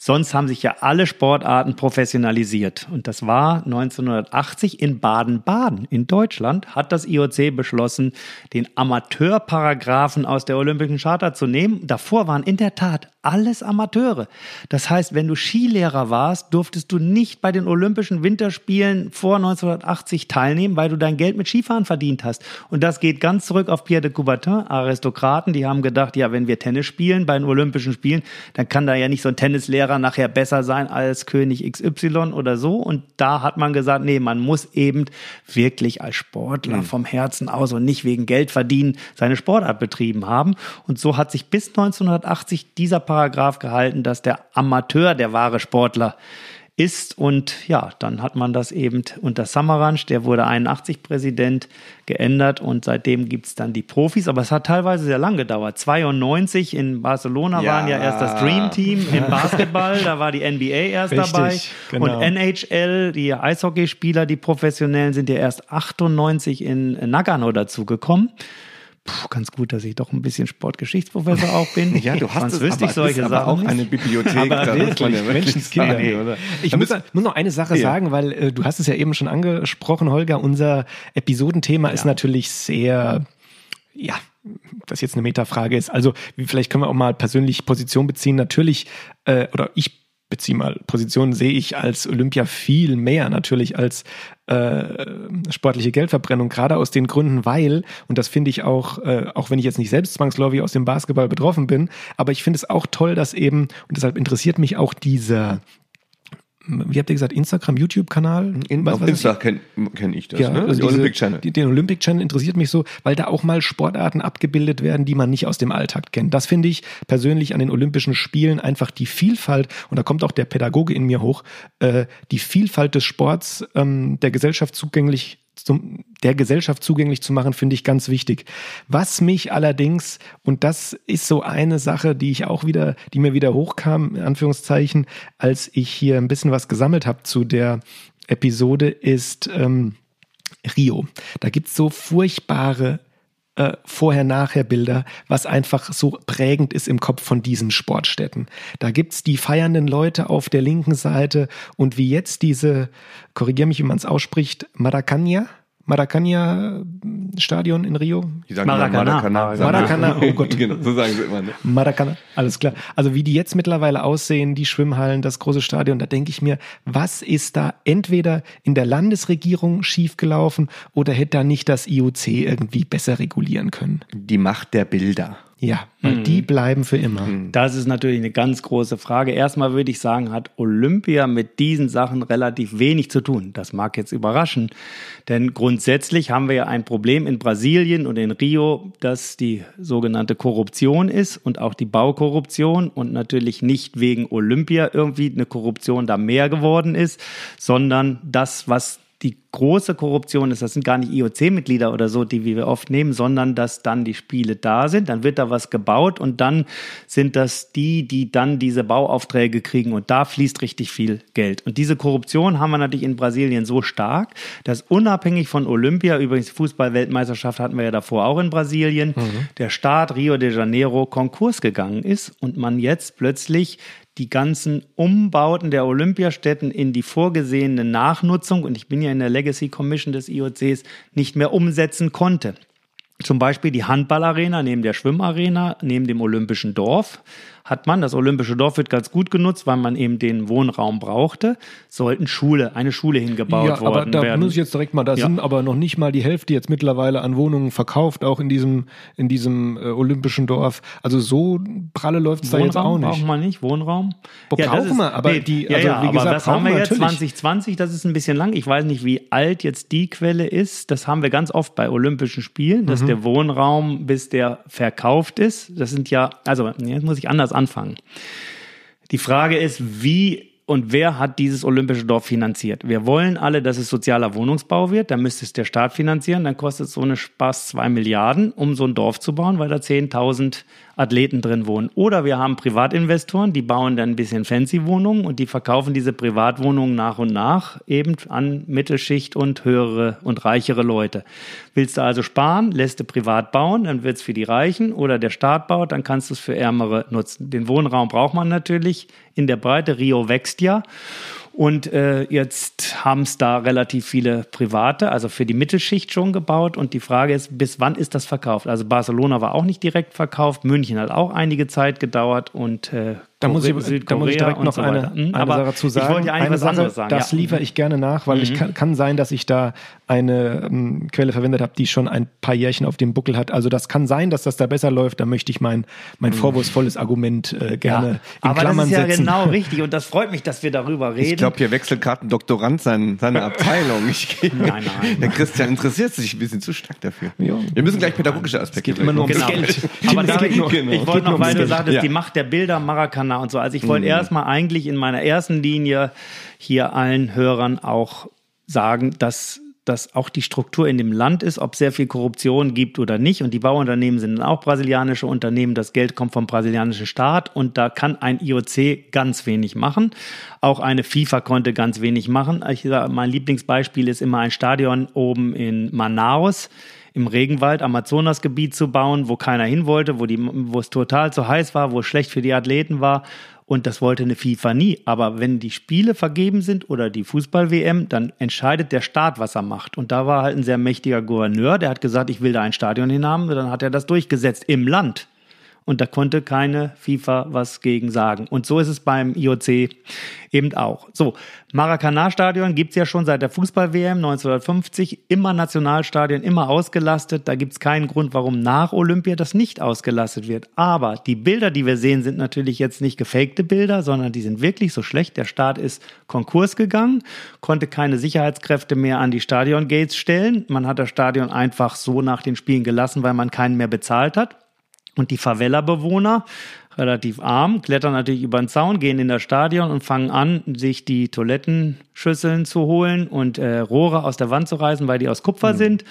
Sonst haben sich ja alle Sportarten professionalisiert und das war 1980 in Baden-Baden in Deutschland hat das IOC beschlossen, den Amateurparagraphen aus der Olympischen Charter zu nehmen. Davor waren in der Tat alles Amateure. Das heißt, wenn du Skilehrer warst, durftest du nicht bei den Olympischen Winterspielen vor 1980 teilnehmen, weil du dein Geld mit Skifahren verdient hast. Und das geht ganz zurück auf Pierre de Coubertin, Aristokraten, die haben gedacht, ja, wenn wir Tennis spielen bei den Olympischen Spielen, dann kann da ja nicht so ein Tennislehrer nachher besser sein als König XY oder so. Und da hat man gesagt, nee, man muss eben wirklich als Sportler mhm. vom Herzen aus und nicht wegen Geld verdienen seine Sportart betrieben haben. Und so hat sich bis 1980 dieser Paragraph gehalten, dass der Amateur der wahre Sportler ist. Und ja, dann hat man das eben unter Samaranch, der wurde 81 Präsident, geändert und seitdem gibt es dann die Profis. Aber es hat teilweise sehr lang gedauert. 92 in Barcelona ja. waren ja erst das Dream Team im Basketball, da war die NBA erst Richtig, dabei. Genau. Und NHL, die Eishockeyspieler, die professionellen, sind ja erst 98 in Nagano dazugekommen. Puh, ganz gut, dass ich doch ein bisschen Sportgeschichtsprofessor auch bin. ja, du hast Sonst es, wüsste ich solche Sachen aber auch nicht. eine Bibliothek. aber da wirklich, ja Menschenskinder. Nee, oder? Ich muss, muss, noch eine Sache ja. sagen, weil äh, du hast es ja eben schon angesprochen, Holger. Unser Episodenthema ja. ist natürlich sehr, ja, was jetzt eine Metafrage ist. Also vielleicht können wir auch mal persönlich Position beziehen. Natürlich, äh, oder ich beziehe mal Position, sehe ich als Olympia viel mehr natürlich als äh, sportliche Geldverbrennung, gerade aus den Gründen, weil, und das finde ich auch, äh, auch wenn ich jetzt nicht selbst zwangsläufig aus dem Basketball betroffen bin, aber ich finde es auch toll, dass eben, und deshalb interessiert mich auch dieser wie habt ihr gesagt, Instagram, YouTube-Kanal? In, auf Insta kenne kenn ich das, ja, ne? Also diese, Olympic Channel. Den Olympic Channel interessiert mich so, weil da auch mal Sportarten abgebildet werden, die man nicht aus dem Alltag kennt. Das finde ich persönlich an den Olympischen Spielen einfach die Vielfalt, und da kommt auch der Pädagoge in mir hoch, äh, die Vielfalt des Sports ähm, der Gesellschaft zugänglich zum, der Gesellschaft zugänglich zu machen, finde ich ganz wichtig. Was mich allerdings, und das ist so eine Sache, die ich auch wieder, die mir wieder hochkam, in Anführungszeichen, als ich hier ein bisschen was gesammelt habe zu der Episode, ist ähm, Rio. Da gibt es so furchtbare äh, Vorher-Nachher-Bilder, was einfach so prägend ist im Kopf von diesen Sportstätten. Da gibt's die feiernden Leute auf der linken Seite und wie jetzt diese, korrigiere mich, wie man es ausspricht, Maracana, Maracanã-Stadion in Rio? Die sagen Maracana. Maracana. Maracana, oh Gott. genau, so sagen sie immer. Ne? Maracana, alles klar. Also wie die jetzt mittlerweile aussehen, die Schwimmhallen, das große Stadion, da denke ich mir, was ist da entweder in der Landesregierung schiefgelaufen oder hätte da nicht das IOC irgendwie besser regulieren können? Die Macht der Bilder. Ja, weil mhm. die bleiben für immer. Mhm. Das ist natürlich eine ganz große Frage. Erstmal würde ich sagen, hat Olympia mit diesen Sachen relativ wenig zu tun. Das mag jetzt überraschen, denn grundsätzlich haben wir ja ein Problem in Brasilien und in Rio, dass die sogenannte Korruption ist und auch die Baukorruption und natürlich nicht wegen Olympia irgendwie eine Korruption da mehr geworden ist, sondern das, was die große Korruption ist, das sind gar nicht IOC-Mitglieder oder so, die wir oft nehmen, sondern dass dann die Spiele da sind, dann wird da was gebaut und dann sind das die, die dann diese Bauaufträge kriegen und da fließt richtig viel Geld. Und diese Korruption haben wir natürlich in Brasilien so stark, dass unabhängig von Olympia, übrigens Fußball-Weltmeisterschaft hatten wir ja davor auch in Brasilien, mhm. der Staat Rio de Janeiro Konkurs gegangen ist und man jetzt plötzlich die ganzen Umbauten der Olympiastätten in die vorgesehene Nachnutzung, und ich bin ja in der Legacy Commission des IOCs, nicht mehr umsetzen konnte. Zum Beispiel die Handballarena neben der Schwimmarena, neben dem Olympischen Dorf hat man, das Olympische Dorf wird ganz gut genutzt, weil man eben den Wohnraum brauchte, sollten Schule, eine Schule hingebaut ja, worden aber da werden. muss ich jetzt direkt mal, da ja. sind aber noch nicht mal die Hälfte jetzt mittlerweile an Wohnungen verkauft, auch in diesem, in diesem äh, Olympischen Dorf. Also so pralle läuft es da jetzt auch nicht. Brauchen wir nicht, Wohnraum? Ja, brauchen wir, aber nee, die, also ja, wie aber gesagt, das haben wir jetzt 2020, das ist ein bisschen lang. Ich weiß nicht, wie alt jetzt die Quelle ist. Das haben wir ganz oft bei Olympischen Spielen, dass mhm. der Wohnraum, bis der verkauft ist, das sind ja, also jetzt muss ich anders anfangen. Die Frage ist, wie und wer hat dieses olympische Dorf finanziert? Wir wollen alle, dass es sozialer Wohnungsbau wird. Dann müsste es der Staat finanzieren. Dann kostet so eine Spaß zwei Milliarden, um so ein Dorf zu bauen, weil da 10.000 Athleten drin wohnen. Oder wir haben Privatinvestoren, die bauen dann ein bisschen fancy Wohnungen und die verkaufen diese Privatwohnungen nach und nach eben an Mittelschicht und höhere und reichere Leute. Willst du also sparen, lässt du privat bauen, dann wird's für die Reichen oder der Staat baut, dann kannst du es für Ärmere nutzen. Den Wohnraum braucht man natürlich in der Breite. Rio wächst ja. Und äh, jetzt haben es da relativ viele Private, also für die Mittelschicht schon gebaut. Und die Frage ist, bis wann ist das verkauft? Also Barcelona war auch nicht direkt verkauft, München hat auch einige Zeit gedauert und äh, da muss, ich, da muss ich direkt noch so eine, eine Aber Sache zu sagen. Ich wollte ja eine was Sache, sagen. Das ja. liefere ich gerne nach, weil mhm. ich kann, kann, sein, dass ich da eine ähm, Quelle verwendet habe, die schon ein paar Jährchen auf dem Buckel hat. Also das kann sein, dass das da besser läuft. Da möchte ich mein, mein mhm. vorwurfsvolles Argument äh, gerne ja, in aber Klammern setzen. Aber das ist ja genau richtig und das freut mich, dass wir darüber reden. Ich glaube, hier wechselt gerade ein Doktorand sein, seine Abteilung. Ich, nein, nein. Der Christian interessiert sich ein bisschen zu stark dafür. Ja. Wir müssen gleich pädagogische Aspekte Es geht immer nur ums genau. Geld. Aber ich, ich wollte noch, weil du sagtest, die Macht der Bilder, Maracana und so. Also ich wollte mhm erstmal eigentlich in meiner ersten Linie hier allen Hörern auch sagen, dass dass auch die Struktur in dem Land ist, ob sehr viel Korruption gibt oder nicht. Und die Bauunternehmen sind dann auch brasilianische Unternehmen. Das Geld kommt vom brasilianischen Staat und da kann ein IOC ganz wenig machen. Auch eine FIFA konnte ganz wenig machen. Ich sage, mein Lieblingsbeispiel ist immer ein Stadion oben in Manaus im Regenwald, Amazonasgebiet zu bauen, wo keiner hin wollte, wo, die, wo es total zu heiß war, wo es schlecht für die Athleten war. Und das wollte eine FIFA nie. Aber wenn die Spiele vergeben sind oder die Fußball-WM, dann entscheidet der Staat, was er macht. Und da war halt ein sehr mächtiger Gouverneur, der hat gesagt, ich will da ein Stadion hin haben. Und dann hat er das durchgesetzt im Land. Und da konnte keine FIFA was gegen sagen. Und so ist es beim IOC eben auch. So, Maracanã-Stadion gibt's ja schon seit der Fußball-WM 1950. Immer Nationalstadion, immer ausgelastet. Da gibt's keinen Grund, warum nach Olympia das nicht ausgelastet wird. Aber die Bilder, die wir sehen, sind natürlich jetzt nicht gefakte Bilder, sondern die sind wirklich so schlecht. Der Staat ist Konkurs gegangen, konnte keine Sicherheitskräfte mehr an die Stadion-Gates stellen. Man hat das Stadion einfach so nach den Spielen gelassen, weil man keinen mehr bezahlt hat. Und die Favela-Bewohner, relativ arm, klettern natürlich über den Zaun, gehen in das Stadion und fangen an, sich die Toilettenschüsseln zu holen und äh, Rohre aus der Wand zu reißen, weil die aus Kupfer mhm. sind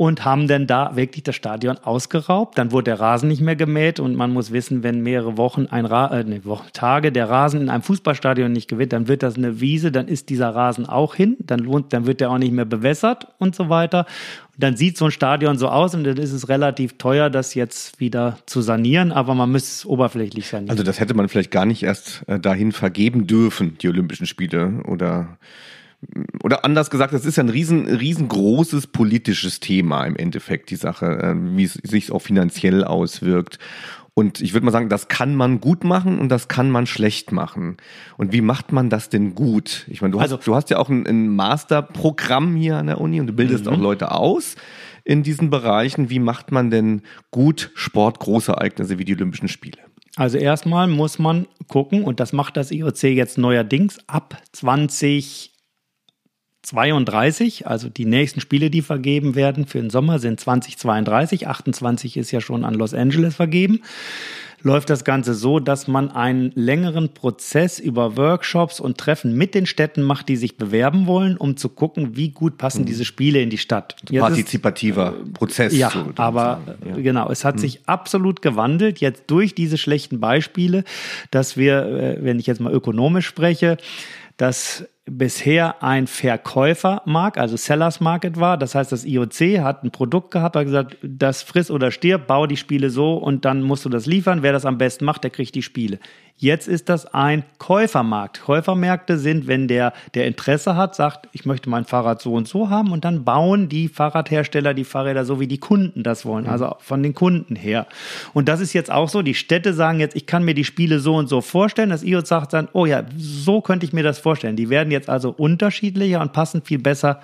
und haben dann da wirklich das Stadion ausgeraubt. Dann wurde der Rasen nicht mehr gemäht und man muss wissen, wenn mehrere Wochen, ein Ra äh, nee, Wochen, Tage der Rasen in einem Fußballstadion nicht gewinnt, dann wird das eine Wiese, dann ist dieser Rasen auch hin, dann, lohnt, dann wird der auch nicht mehr bewässert und so weiter. Dann sieht so ein Stadion so aus und dann ist es relativ teuer, das jetzt wieder zu sanieren, aber man müsste es oberflächlich sanieren. Also das hätte man vielleicht gar nicht erst äh, dahin vergeben dürfen, die Olympischen Spiele oder oder anders gesagt, das ist ja ein riesen, riesengroßes politisches Thema im Endeffekt, die Sache, äh, wie es sich auch finanziell auswirkt. Und ich würde mal sagen, das kann man gut machen und das kann man schlecht machen. Und wie macht man das denn gut? Ich meine, du, also, hast, du hast ja auch ein, ein Masterprogramm hier an der Uni und du bildest mhm. auch Leute aus in diesen Bereichen. Wie macht man denn gut Sport, große Ereignisse wie die Olympischen Spiele? Also erstmal muss man gucken, und das macht das IOC jetzt neuerdings ab 20 32, also die nächsten Spiele, die vergeben werden für den Sommer, sind 2032. 28 ist ja schon an Los Angeles vergeben. Läuft das Ganze so, dass man einen längeren Prozess über Workshops und Treffen mit den Städten macht, die sich bewerben wollen, um zu gucken, wie gut passen mhm. diese Spiele in die Stadt. Jetzt Partizipativer ist, Prozess. Ja, so, aber ja. genau, es hat mhm. sich absolut gewandelt jetzt durch diese schlechten Beispiele, dass wir, äh, wenn ich jetzt mal ökonomisch spreche, dass bisher ein Verkäufermarkt, also Sellers Market war. Das heißt, das IOC hat ein Produkt gehabt, hat gesagt, das friss oder stirb, bau die Spiele so und dann musst du das liefern. Wer das am besten macht, der kriegt die Spiele. Jetzt ist das ein Käufermarkt. Käufermärkte sind, wenn der, der Interesse hat, sagt, ich möchte mein Fahrrad so und so haben und dann bauen die Fahrradhersteller die Fahrräder so, wie die Kunden das wollen, also von den Kunden her. Und das ist jetzt auch so, die Städte sagen jetzt, ich kann mir die Spiele so und so vorstellen. Das IOC sagt dann, oh ja, so könnte ich mir das vorstellen. Die werden jetzt also unterschiedlicher und passen viel besser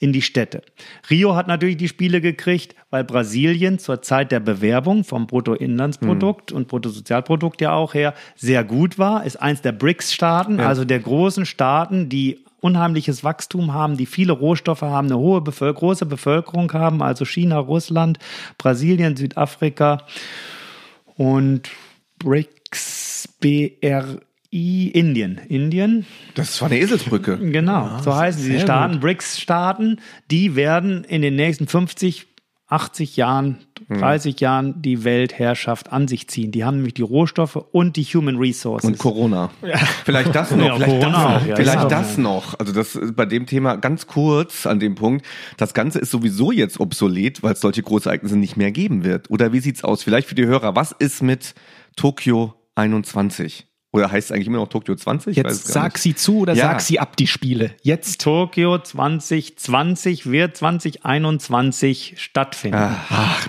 in die Städte. Rio hat natürlich die Spiele gekriegt, weil Brasilien zur Zeit der Bewerbung vom Bruttoinlandsprodukt mhm. und Bruttosozialprodukt ja auch her sehr gut war, ist eins der BRICS-Staaten, ja. also der großen Staaten, die unheimliches Wachstum haben, die viele Rohstoffe haben, eine hohe Bevölker große Bevölkerung haben, also China, Russland, Brasilien, Südafrika und BRICS, BRI, Indien. Indien. Das war eine Eselsbrücke. Genau, ja, so heißen sie. Die Staaten, BRICS-Staaten, die werden in den nächsten 50 80 Jahren, 30 hm. Jahren die Weltherrschaft an sich ziehen. Die haben nämlich die Rohstoffe und die Human Resources. Und Corona. Ja. Vielleicht das noch. Ja, vielleicht Corona das, noch. Vielleicht das noch. Also das ist bei dem Thema ganz kurz an dem Punkt. Das Ganze ist sowieso jetzt obsolet, weil es solche Großereignisse nicht mehr geben wird. Oder wie sieht's aus? Vielleicht für die Hörer. Was ist mit Tokio 21? Oder heißt es eigentlich immer noch Tokio 20? Jetzt sag sie zu oder ja. sag sie ab die Spiele. Jetzt. Tokio 2020 wird 2021 stattfinden. Ach, ach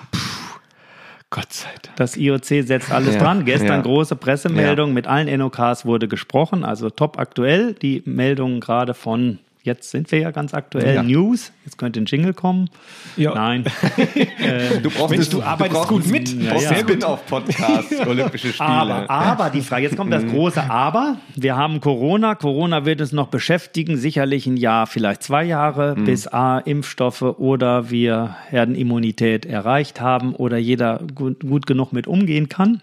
Gott sei Dank. Das IOC setzt alles ja, dran. Gestern ja. große Pressemeldung mit allen NOKs wurde gesprochen, also top aktuell. Die Meldungen gerade von Jetzt sind wir ja ganz aktuell. Ja. News. Jetzt könnte ein Jingle kommen. Ja. Nein. äh, du brauchst Mensch, du arbeitest du gut mit. Ja, ja. Spin-off-Podcast, Olympische Spiele. Aber, aber die Frage, jetzt kommt das mhm. große Aber. Wir haben Corona. Corona wird uns noch beschäftigen. Sicherlich ein Jahr, vielleicht zwei Jahre, mhm. bis A, Impfstoffe oder wir Herdenimmunität erreicht haben oder jeder gut, gut genug mit umgehen kann.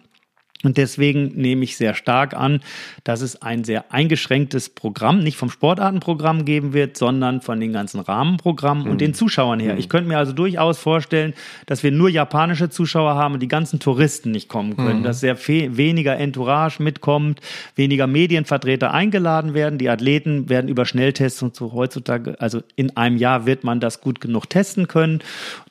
Und deswegen nehme ich sehr stark an, dass es ein sehr eingeschränktes Programm, nicht vom Sportartenprogramm geben wird, sondern von den ganzen Rahmenprogrammen mhm. und den Zuschauern her. Mhm. Ich könnte mir also durchaus vorstellen, dass wir nur japanische Zuschauer haben und die ganzen Touristen nicht kommen können, mhm. dass sehr weniger Entourage mitkommt, weniger Medienvertreter eingeladen werden. Die Athleten werden über Schnelltests und so heutzutage, also in einem Jahr wird man das gut genug testen können.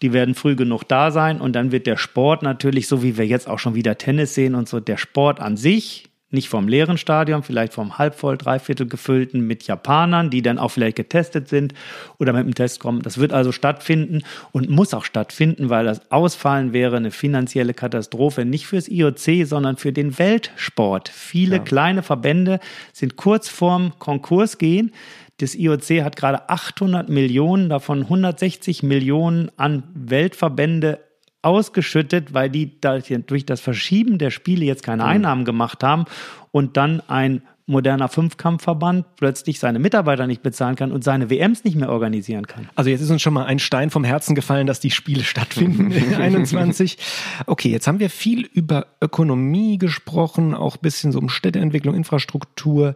Die werden früh genug da sein und dann wird der Sport natürlich, so wie wir jetzt auch schon wieder Tennis sehen und so, der Sport an sich nicht vom leeren Stadion, vielleicht vom halbvoll, dreiviertel gefüllten mit Japanern, die dann auch vielleicht getestet sind oder mit dem Test kommen. Das wird also stattfinden und muss auch stattfinden, weil das Ausfallen wäre eine finanzielle Katastrophe, nicht fürs IOC, sondern für den Weltsport. Viele ja. kleine Verbände sind kurz vorm Konkurs gehen. Das IOC hat gerade 800 Millionen, davon 160 Millionen an Weltverbände ausgeschüttet, weil die durch das Verschieben der Spiele jetzt keine mhm. Einnahmen gemacht haben und dann ein moderner Fünfkampfverband plötzlich seine Mitarbeiter nicht bezahlen kann und seine WMs nicht mehr organisieren kann. Also jetzt ist uns schon mal ein Stein vom Herzen gefallen, dass die Spiele stattfinden in 21. Okay, jetzt haben wir viel über Ökonomie gesprochen, auch ein bisschen so um Städteentwicklung, Infrastruktur.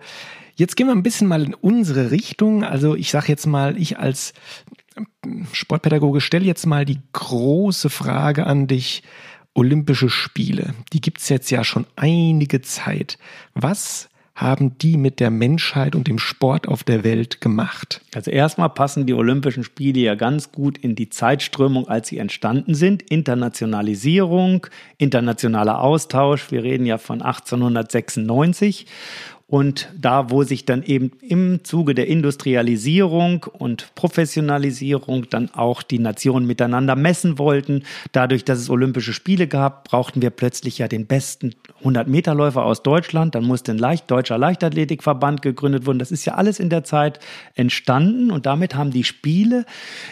Jetzt gehen wir ein bisschen mal in unsere Richtung. Also ich sage jetzt mal, ich als Sportpädagoge, stell jetzt mal die große Frage an dich. Olympische Spiele, die gibt's jetzt ja schon einige Zeit. Was haben die mit der Menschheit und dem Sport auf der Welt gemacht? Also erstmal passen die Olympischen Spiele ja ganz gut in die Zeitströmung, als sie entstanden sind. Internationalisierung, internationaler Austausch. Wir reden ja von 1896. Und da, wo sich dann eben im Zuge der Industrialisierung und Professionalisierung dann auch die Nationen miteinander messen wollten, dadurch, dass es Olympische Spiele gab, brauchten wir plötzlich ja den besten 100-Meter-Läufer aus Deutschland. Dann musste ein Leicht deutscher Leichtathletikverband gegründet werden. Das ist ja alles in der Zeit entstanden und damit haben die Spiele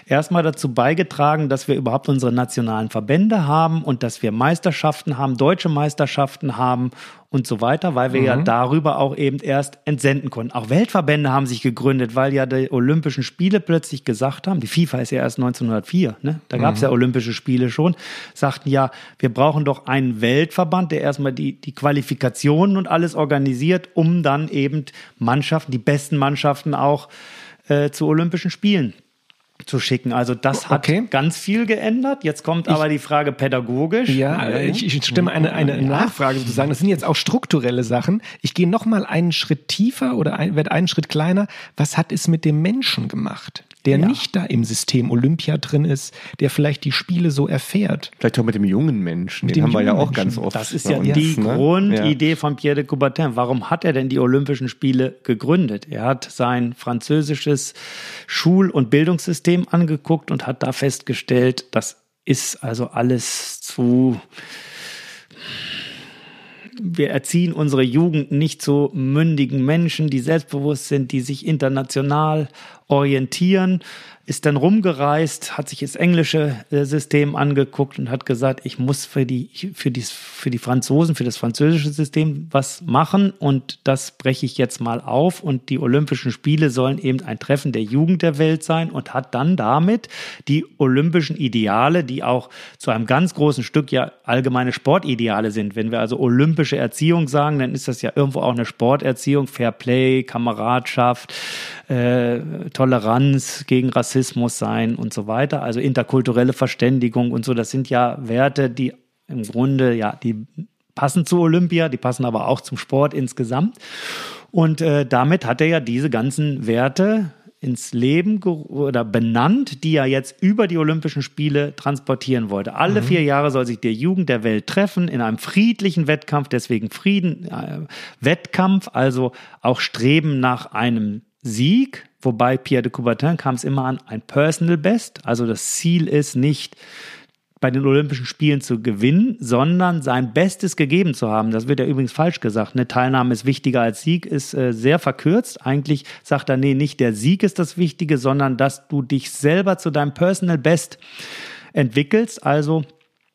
erstmal dazu beigetragen, dass wir überhaupt unsere nationalen Verbände haben und dass wir Meisterschaften haben, deutsche Meisterschaften haben und so weiter, weil wir mhm. ja darüber auch eben erst entsenden konnten. Auch Weltverbände haben sich gegründet, weil ja die Olympischen Spiele plötzlich gesagt haben, die FIFA ist ja erst 1904, ne? da gab es mhm. ja Olympische Spiele schon, sagten ja, wir brauchen doch einen Weltverband, der erstmal die, die Qualifikationen und alles organisiert, um dann eben Mannschaften, die besten Mannschaften auch äh, zu Olympischen Spielen zu schicken. Also das hat okay. ganz viel geändert. Jetzt kommt ich, aber die Frage pädagogisch. Ja, ich, ich stimme eine, eine Nachfrage sozusagen. Das sind jetzt auch strukturelle Sachen. Ich gehe noch mal einen Schritt tiefer oder ein, werde einen Schritt kleiner. Was hat es mit dem Menschen gemacht? Der ja. nicht da im System Olympia drin ist, der vielleicht die Spiele so erfährt. Vielleicht auch mit dem jungen Menschen, mit den haben wir ja auch Menschen. ganz oft. Das ist ja uns, die ne? Grundidee ja. von Pierre de Coubertin. Warum hat er denn die Olympischen Spiele gegründet? Er hat sein französisches Schul- und Bildungssystem angeguckt und hat da festgestellt, das ist also alles zu wir erziehen unsere Jugend nicht zu mündigen Menschen, die selbstbewusst sind, die sich international orientieren, ist dann rumgereist, hat sich das englische äh, System angeguckt und hat gesagt, ich muss für die, für die, für die Franzosen, für das französische System was machen und das breche ich jetzt mal auf und die Olympischen Spiele sollen eben ein Treffen der Jugend der Welt sein und hat dann damit die olympischen Ideale, die auch zu einem ganz großen Stück ja allgemeine Sportideale sind. Wenn wir also olympische Erziehung sagen, dann ist das ja irgendwo auch eine Sporterziehung, Fair Play, Kameradschaft, äh, Toleranz gegen Rassismus sein und so weiter. Also interkulturelle Verständigung und so. Das sind ja Werte, die im Grunde, ja, die passen zu Olympia, die passen aber auch zum Sport insgesamt. Und äh, damit hat er ja diese ganzen Werte ins Leben oder benannt, die er jetzt über die Olympischen Spiele transportieren wollte. Alle mhm. vier Jahre soll sich der Jugend der Welt treffen in einem friedlichen Wettkampf, deswegen Frieden, äh, Wettkampf, also auch Streben nach einem Sieg, wobei Pierre de Coubertin kam es immer an ein Personal Best. Also das Ziel ist nicht, bei den Olympischen Spielen zu gewinnen, sondern sein Bestes gegeben zu haben. Das wird ja übrigens falsch gesagt. Eine Teilnahme ist wichtiger als Sieg, ist äh, sehr verkürzt. Eigentlich sagt er, nee, nicht der Sieg ist das Wichtige, sondern dass du dich selber zu deinem Personal Best entwickelst. Also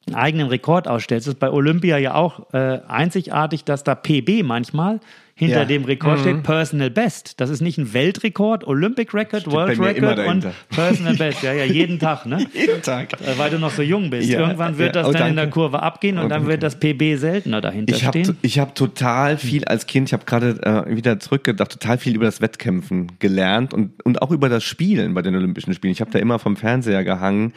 einen eigenen Rekord ausstellst. Das ist bei Olympia ja auch äh, einzigartig, dass da PB manchmal hinter ja. dem Rekord steht mhm. Personal Best. Das ist nicht ein Weltrekord, Olympic Record, steht World Record und Personal Best. Ja, ja, jeden Tag, ne? jeden Tag. Äh, weil du noch so jung bist. Ja. Irgendwann wird das oh, dann danke. in der Kurve abgehen und oh, dann wird das PB seltener dahinter ich hab, stehen. Ich habe total viel als Kind, ich habe gerade äh, wieder zurückgedacht, total viel über das Wettkämpfen gelernt und, und auch über das Spielen bei den Olympischen Spielen. Ich habe da immer vom Fernseher gehangen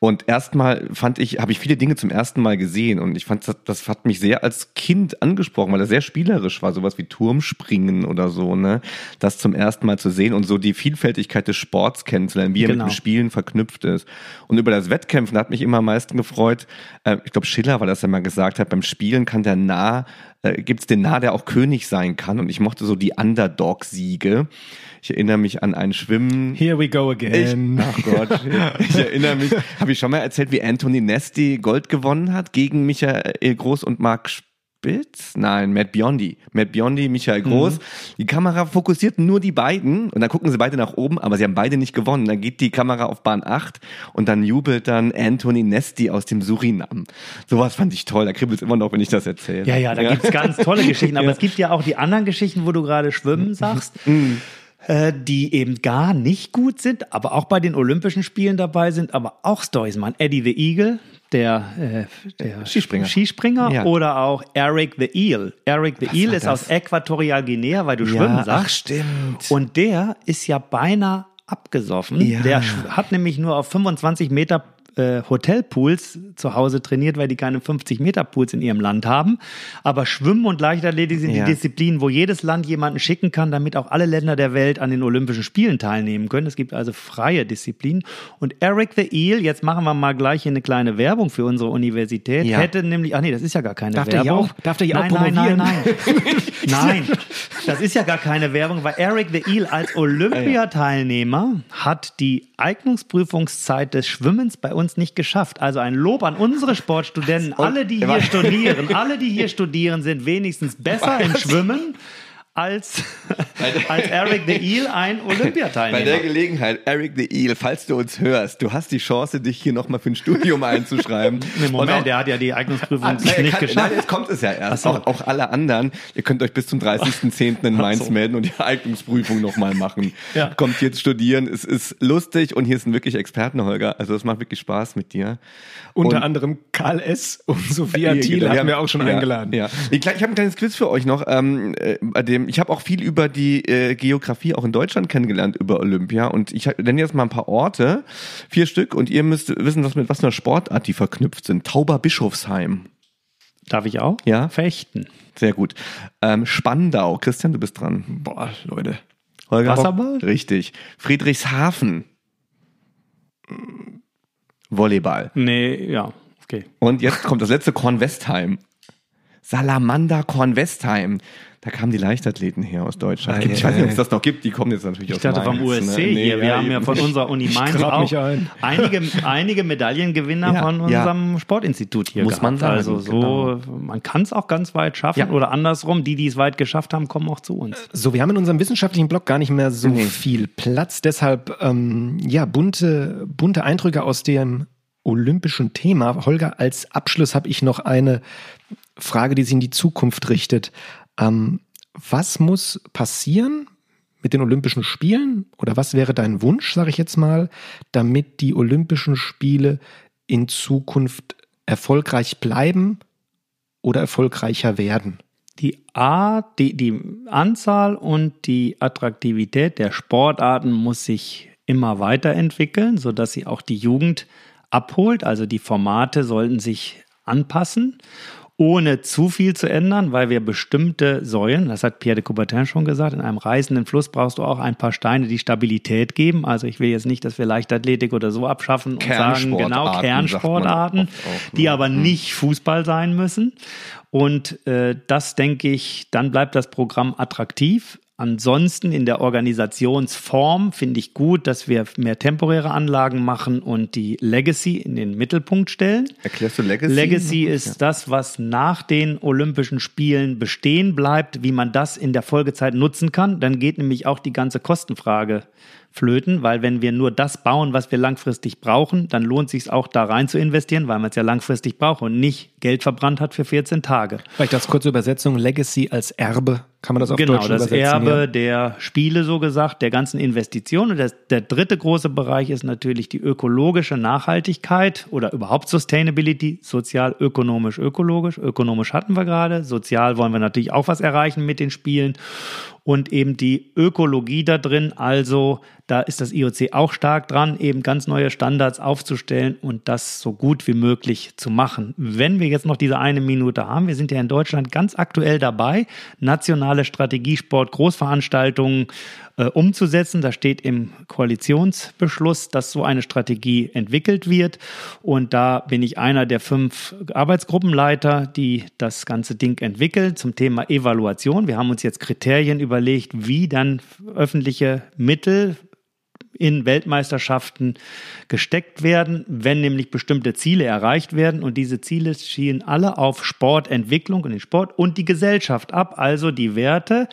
und erstmal fand ich, habe ich viele Dinge zum ersten Mal gesehen und ich fand, das, das hat mich sehr als Kind angesprochen, weil er sehr spielerisch war, sowas wie wie Turmspringen oder so, ne? Das zum ersten Mal zu sehen und so die Vielfältigkeit des Sports kennenzulernen, wie er genau. mit dem Spielen verknüpft ist. Und über das Wettkämpfen hat mich immer am meisten gefreut, äh, ich glaube Schiller war das, der mal gesagt hat, beim Spielen kann der Nah, äh, gibt es den Nah, der auch König sein kann. Und ich mochte so die Underdog-Siege. Ich erinnere mich an ein Schwimmen. Here we go again. Ich, ach Gott. ich erinnere mich, habe ich schon mal erzählt, wie Anthony Nesti Gold gewonnen hat gegen Michael Groß und Marc Spitz? Nein, Matt Biondi. Matt Biondi, Michael mhm. Groß. Mhm. Die Kamera fokussiert nur die beiden und dann gucken sie beide nach oben, aber sie haben beide nicht gewonnen. Dann geht die Kamera auf Bahn 8 und dann jubelt dann Anthony Nesti aus dem Surinam. Sowas fand ich toll. Da kribbelt es immer noch, wenn ich das erzähle. Ja, ja, da ja. gibt's ganz tolle Geschichten. Aber ja. es gibt ja auch die anderen Geschichten, wo du gerade schwimmen sagst. Mhm. Äh, die eben gar nicht gut sind, aber auch bei den Olympischen Spielen dabei sind, aber auch Stories man. Eddie the Eagle, der, äh, der Skispringer, Skispringer ja. oder auch Eric the Eel. Eric the Was Eel ist das? aus Äquatorial Guinea, weil du ja, schwimmen sagst. Ach, stimmt. Und der ist ja beinahe abgesoffen. Ja. Der hat nämlich nur auf 25 Meter äh, Hotelpools zu Hause trainiert, weil die keine 50-Meter-Pools in ihrem Land haben. Aber Schwimmen und Leichtathletik sind ja. die Disziplinen, wo jedes Land jemanden schicken kann, damit auch alle Länder der Welt an den Olympischen Spielen teilnehmen können. Es gibt also freie Disziplinen. Und Eric the Eel, jetzt machen wir mal gleich hier eine kleine Werbung für unsere Universität, ja. hätte nämlich, ach nee, das ist ja gar keine darf Werbung. Der auch, darf der hier nein, auch promovieren? Nein, nein, nein. nein, das ist ja gar keine Werbung, weil Eric the Eel als Olympiateilnehmer hat die Eignungsprüfungszeit des Schwimmens bei uns nicht geschafft. Also ein Lob an unsere Sportstudenten. Alle, die hier studieren, alle, die hier studieren, sind wenigstens besser im Schwimmen als, als Eric the Eel ein Olympiateilnehmer. Bei der Gelegenheit, Eric the Eel, falls du uns hörst, du hast die Chance, dich hier nochmal für ein Studium einzuschreiben. nee, Moment, auch, der hat ja die Eignungsprüfung ah, nicht kann, geschafft. Nein, jetzt kommt es ja erst. So. Auch, auch, alle anderen, ihr könnt euch bis zum 30.10. in Mainz so. melden und die Eignungsprüfung nochmal machen. ja. Kommt jetzt studieren, es ist lustig und hier sind wirklich Experten, Holger. Also es macht wirklich Spaß mit dir. Unter und, anderem Karl S. und Sophia Thiel genau. haben wir auch schon ja, eingeladen. Ja. Ich, ich habe ein kleines Quiz für euch noch, ähm, äh, bei dem ich habe auch viel über die äh, Geografie auch in Deutschland kennengelernt über Olympia und ich nenne jetzt mal ein paar Orte, vier Stück und ihr müsst wissen, was mit was für einer Sportart die verknüpft sind. Tauber Bischofsheim. Darf ich auch? Ja. Fechten. Sehr gut. Ähm, Spandau. Christian, du bist dran. Boah, Leute. Holger. Wasserball? Richtig. Friedrichshafen. Volleyball. Nee, ja. Okay. Und jetzt kommt das letzte Kornwestheim. Salamander Kornwestheim. Da kamen die Leichtathleten her aus Deutschland. Ah, ich weiß nicht, ob es das noch gibt. Die kommen jetzt natürlich ich aus dachte Mainz. vom USC ne? hier. Nee, wir ja, haben ja von unserer Uni Mainz auch ein. einige, einige Medaillengewinner ja, von unserem ja. Sportinstitut hier Muss gehabt. man sagen. Also so, genau. man kann es auch ganz weit schaffen oder andersrum. Die, die es weit geschafft haben, kommen auch zu uns. So, wir haben in unserem wissenschaftlichen Blog gar nicht mehr so nee. viel Platz. Deshalb, ähm, ja, bunte, bunte Eindrücke aus dem olympischen Thema. Holger, als Abschluss habe ich noch eine Frage, die sich in die Zukunft richtet. Ähm, was muss passieren mit den Olympischen Spielen oder was wäre dein Wunsch, sage ich jetzt mal, damit die Olympischen Spiele in Zukunft erfolgreich bleiben oder erfolgreicher werden? Die Art, die, die Anzahl und die Attraktivität der Sportarten muss sich immer weiterentwickeln, sodass sie auch die Jugend abholt. Also die Formate sollten sich anpassen ohne zu viel zu ändern, weil wir bestimmte Säulen, das hat Pierre de Coubertin schon gesagt, in einem reißenden Fluss brauchst du auch ein paar Steine, die Stabilität geben. Also ich will jetzt nicht, dass wir Leichtathletik oder so abschaffen und sagen, genau, Kernsportarten, auch, die aber hm. nicht Fußball sein müssen. Und äh, das denke ich, dann bleibt das Programm attraktiv. Ansonsten in der Organisationsform finde ich gut, dass wir mehr temporäre Anlagen machen und die Legacy in den Mittelpunkt stellen. Erklärst du Legacy? Legacy ist ja. das, was nach den Olympischen Spielen bestehen bleibt, wie man das in der Folgezeit nutzen kann. Dann geht nämlich auch die ganze Kostenfrage flöten, weil wenn wir nur das bauen, was wir langfristig brauchen, dann lohnt sich auch da rein zu investieren, weil man es ja langfristig braucht und nicht Geld verbrannt hat für 14 Tage. Vielleicht als kurze Übersetzung, Legacy als Erbe, kann man das auf genau, Deutsch übersetzen? Genau, das Erbe ja. der Spiele so gesagt, der ganzen Investitionen. Und das, der dritte große Bereich ist natürlich die ökologische Nachhaltigkeit oder überhaupt Sustainability, sozial, ökonomisch, ökologisch. Ökonomisch hatten wir gerade, sozial wollen wir natürlich auch was erreichen mit den Spielen. Und eben die Ökologie da drin. Also da ist das IOC auch stark dran, eben ganz neue Standards aufzustellen und das so gut wie möglich zu machen. Wenn wir jetzt noch diese eine Minute haben, wir sind ja in Deutschland ganz aktuell dabei, nationale Strategiesport, Großveranstaltungen äh, umzusetzen. Da steht im Koalitionsbeschluss, dass so eine Strategie entwickelt wird. Und da bin ich einer der fünf Arbeitsgruppenleiter, die das ganze Ding entwickeln zum Thema Evaluation. Wir haben uns jetzt Kriterien überlegt, wie dann öffentliche Mittel in Weltmeisterschaften gesteckt werden, wenn nämlich bestimmte Ziele erreicht werden. Und diese Ziele schielen alle auf Sportentwicklung und den Sport und die Gesellschaft ab, also die Werte.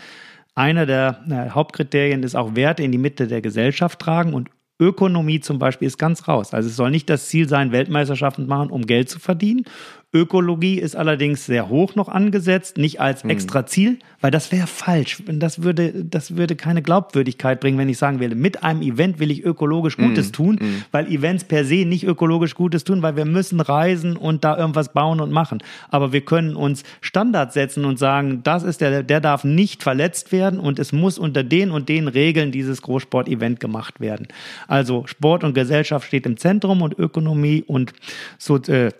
Einer der äh, Hauptkriterien ist auch Werte in die Mitte der Gesellschaft tragen und Ökonomie zum Beispiel ist ganz raus. Also es soll nicht das Ziel sein, Weltmeisterschaften machen, um Geld zu verdienen. Ökologie ist allerdings sehr hoch noch angesetzt, nicht als hm. extra Ziel, weil das wäre falsch. Das würde, das würde keine Glaubwürdigkeit bringen, wenn ich sagen will, mit einem Event will ich ökologisch Gutes mm, tun, mm. weil Events per se nicht ökologisch Gutes tun, weil wir müssen reisen und da irgendwas bauen und machen. Aber wir können uns Standards setzen und sagen, das ist der, der darf nicht verletzt werden und es muss unter den und den Regeln dieses Großsport-Event gemacht werden. Also Sport und Gesellschaft steht im Zentrum und Ökonomie und so, äh,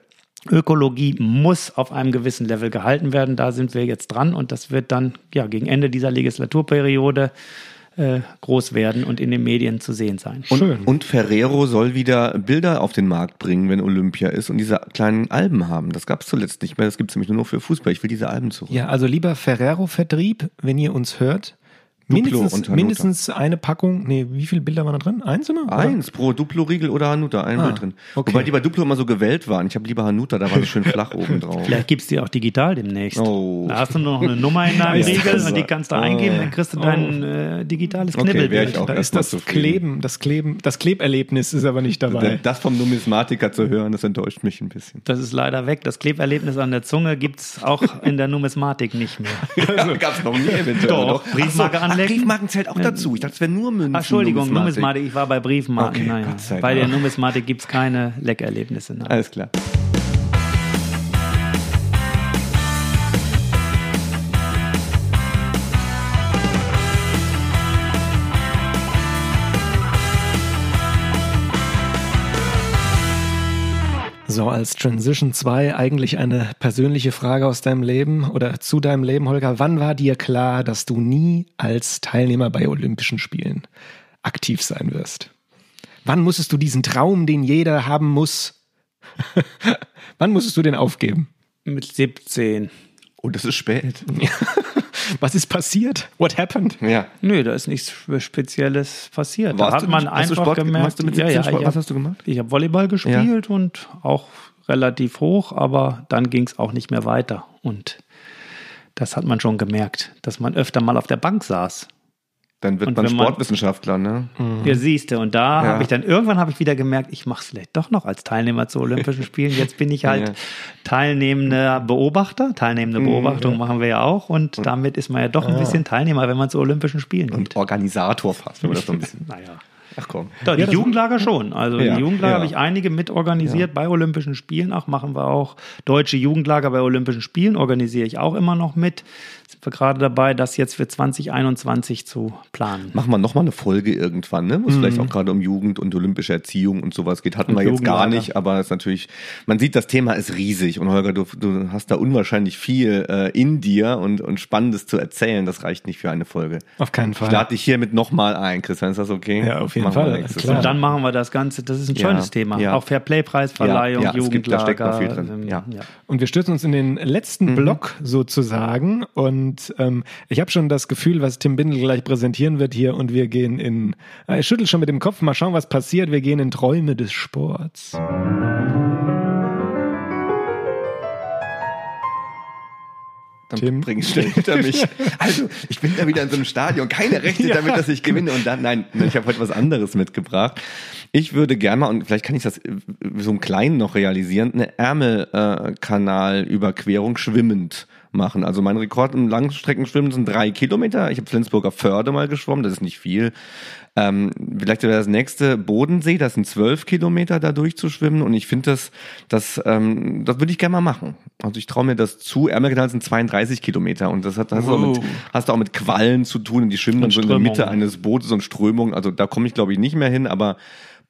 Ökologie muss auf einem gewissen Level gehalten werden. Da sind wir jetzt dran und das wird dann ja gegen Ende dieser Legislaturperiode äh, groß werden und in den Medien zu sehen sein. Und, Schön. und Ferrero soll wieder Bilder auf den Markt bringen, wenn Olympia ist und diese kleinen Alben haben. Das gab es zuletzt nicht mehr. Das gibt es nämlich nur noch für Fußball. Ich will diese Alben zurück. Ja, also lieber Ferrero-Vertrieb, wenn ihr uns hört, mindestens, mindestens eine Packung, nee, wie viele Bilder waren da drin? Eins immer? Oder? Eins pro Duplo-Riegel oder Hanuta, ein ah, Bild drin. Okay. Wobei die bei Duplo immer so gewählt waren. Ich habe lieber Hanuta, da war es schön flach oben drauf. Vielleicht gibt's die auch digital demnächst. Oh. Da hast du nur noch eine Nummer in deinem Riegel und die kannst du oh. eingeben, dann kriegst du dein äh, digitales Knibbelbild. Okay, da ist das Kleben, das Kleben, das Kleberlebnis ist aber nicht dabei. Das vom Numismatiker zu hören, das enttäuscht mich ein bisschen. Das ist leider weg. Das Kleberlebnis an der Zunge gibt's auch in der Numismatik nicht mehr. also, gab's noch nie eventuell. Doch, Briefmarke so, anlegen. Briefmarken zählt auch dazu. Ich dachte, es wäre nur Münzen. Entschuldigung, Numismatik. Numismatik. Ich war bei Briefmarken. Okay, naja. Bei der Numismatik gibt es keine Leckerlebnisse. Nein. Alles klar. So, als Transition 2 eigentlich eine persönliche Frage aus deinem Leben oder zu deinem Leben, Holger. Wann war dir klar, dass du nie als Teilnehmer bei Olympischen Spielen aktiv sein wirst? Wann musstest du diesen Traum, den jeder haben muss, wann musstest du den aufgeben? Mit 17. Oh, das ist spät. Was ist passiert? What happened? Ja. Nö, da ist nichts Spezielles passiert. Warst da hat man einfach Sport, gemerkt. Du mit 17 ja, ja, Sport, was hast du gemacht? Ich habe Volleyball gespielt ja. und auch relativ hoch, aber dann ging es auch nicht mehr weiter. Und das hat man schon gemerkt, dass man öfter mal auf der Bank saß. Dann wird man Sportwissenschaftler, ne? Mhm. Ja, siehst du. Und da ja. habe ich dann, irgendwann habe ich wieder gemerkt, ich mache es vielleicht doch noch als Teilnehmer zu Olympischen Spielen. Jetzt bin ich halt ja. teilnehmender Beobachter. Teilnehmende mhm, Beobachtung ja. machen wir ja auch. Und, und damit ist man ja doch ein bisschen Teilnehmer, wenn man zu Olympischen Spielen geht. Und Organisator fast, wenn man das so ein bisschen. naja. Ach komm. Doch, die ja, Jugendlager schon. Also ja, die Jugendlager ja. habe ich einige mitorganisiert bei Olympischen Spielen. Auch machen wir auch deutsche Jugendlager bei Olympischen Spielen, organisiere ich auch immer noch mit gerade dabei, das jetzt für 2021 zu planen. Machen wir nochmal eine Folge irgendwann, ne? Wo es mhm. vielleicht auch gerade um Jugend und olympische Erziehung und sowas geht. Hatten und wir jetzt gar nicht, aber es ist natürlich, man sieht, das Thema ist riesig und Holger, du, du hast da unwahrscheinlich viel äh, in dir und, und Spannendes zu erzählen. Das reicht nicht für eine Folge. Auf keinen Fall. Ich lade dich hiermit nochmal ein, Christian, ist das okay? Ja, auf jeden machen Fall. Und dann machen wir das Ganze, das ist ein schönes ja, Thema. Ja. Auch Fairplay-Preisverleihung, ja, ja, Jugendlager. Gibt, da steckt noch viel drin. Ähm, ja. Und wir stürzen uns in den letzten mhm. Block sozusagen und ähm, ich habe schon das Gefühl, was Tim Bindel gleich präsentieren wird hier und wir gehen in, äh, ich schüttel schon mit dem Kopf, mal schauen, was passiert. Wir gehen in Träume des Sports. Dann Tim. bring schnell hinter mich. Also, ich bin da wieder in so einem Stadion. Keine Rechte ja. damit, dass ich gewinne. Und dann, nein, ich habe heute was anderes mitgebracht. Ich würde gerne mal, und vielleicht kann ich das so im Kleinen noch realisieren, eine Ärmelkanalüberquerung schwimmend machen. Also mein Rekord im Langstreckenschwimmen sind drei Kilometer. Ich habe Flensburger Förde mal geschwommen, das ist nicht viel. Ähm, vielleicht wäre das nächste Bodensee, das sind zwölf Kilometer da durchzuschwimmen und ich finde das, das, ähm, das würde ich gerne mal machen. Also ich traue mir das zu. Ärmelkanal sind 32 Kilometer und das hat, hast, du auch mit, hast du auch mit Quallen zu tun und die schwimmen dann so in der Mitte eines Bootes und Strömungen. Also da komme ich glaube ich nicht mehr hin, aber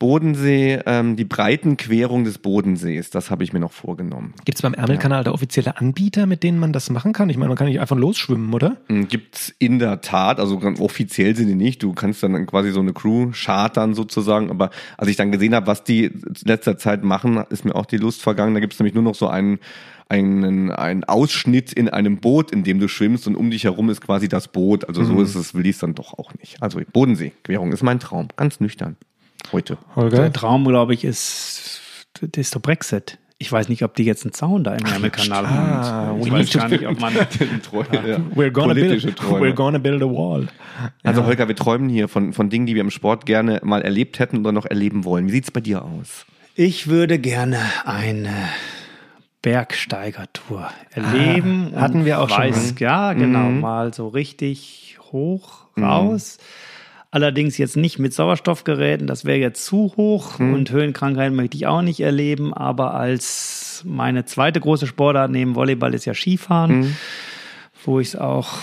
Bodensee, ähm, die Breitenquerung des Bodensees, das habe ich mir noch vorgenommen. Gibt es beim Ärmelkanal ja. da offizielle Anbieter, mit denen man das machen kann? Ich meine, man kann nicht einfach losschwimmen, oder? Hm, Gibt es in der Tat, also offiziell sind die nicht. Du kannst dann quasi so eine Crew chartern sozusagen. Aber als ich dann gesehen habe, was die in letzter Zeit machen, ist mir auch die Lust vergangen. Da gibt es nämlich nur noch so einen einen, einen Ausschnitt in einem Boot, in dem du schwimmst und um dich herum ist quasi das Boot. Also so mhm. ist es, will ich es dann doch auch nicht. Also Bodensee, Querung ist mein Traum, ganz nüchtern heute. Holger? Der Traum, glaube ich, ist, das ist der Brexit. Ich weiß nicht, ob die jetzt einen Zaun da im Ärmelkanal haben. Ich weiß gar nicht, ob man. we're, gonna build, we're gonna build a wall. Also, Holger, wir träumen hier von, von Dingen, die wir im Sport gerne mal erlebt hätten oder noch erleben wollen. Wie sieht es bei dir aus? Ich würde gerne eine Bergsteigertour erleben. Ah, hatten wir auch weiß, schon. Ja, genau. Mhm. Mal so richtig hoch raus. Mhm Allerdings jetzt nicht mit Sauerstoffgeräten, das wäre jetzt zu hoch mhm. und Höhenkrankheiten möchte ich auch nicht erleben. Aber als meine zweite große Sportart neben Volleyball ist ja Skifahren, mhm. wo ich es auch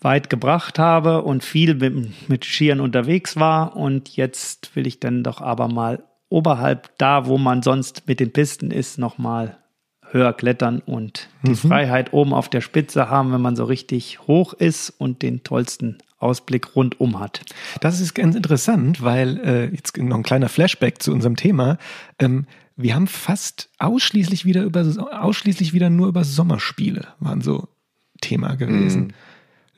weit gebracht habe und viel mit, mit Skiern unterwegs war. Und jetzt will ich dann doch aber mal oberhalb da, wo man sonst mit den Pisten ist, nochmal höher klettern und die mhm. Freiheit oben auf der Spitze haben, wenn man so richtig hoch ist und den tollsten Ausblick rundum hat. Das ist ganz interessant, weil äh, jetzt noch ein kleiner Flashback zu unserem Thema. Ähm, wir haben fast ausschließlich wieder über ausschließlich wieder nur über Sommerspiele waren so Thema gewesen. Mm.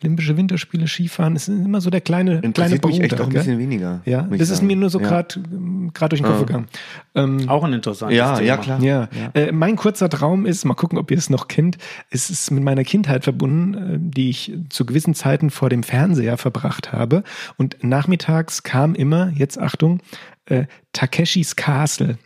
Olympische Winterspiele, Skifahren, ist immer so der kleine, kleine Bruder. mich echt auch ein bisschen weniger. Ja, das ist mir nur so gerade ja. gerade durch den Kopf gegangen. Ähm, auch ein interessantes ja, Thema. Ja, klar. Ja. ja. Äh, mein kurzer Traum ist, mal gucken, ob ihr es noch kennt, es ist mit meiner Kindheit verbunden, äh, die ich zu gewissen Zeiten vor dem Fernseher verbracht habe. Und nachmittags kam immer, jetzt Achtung, äh, Takeshis Castle.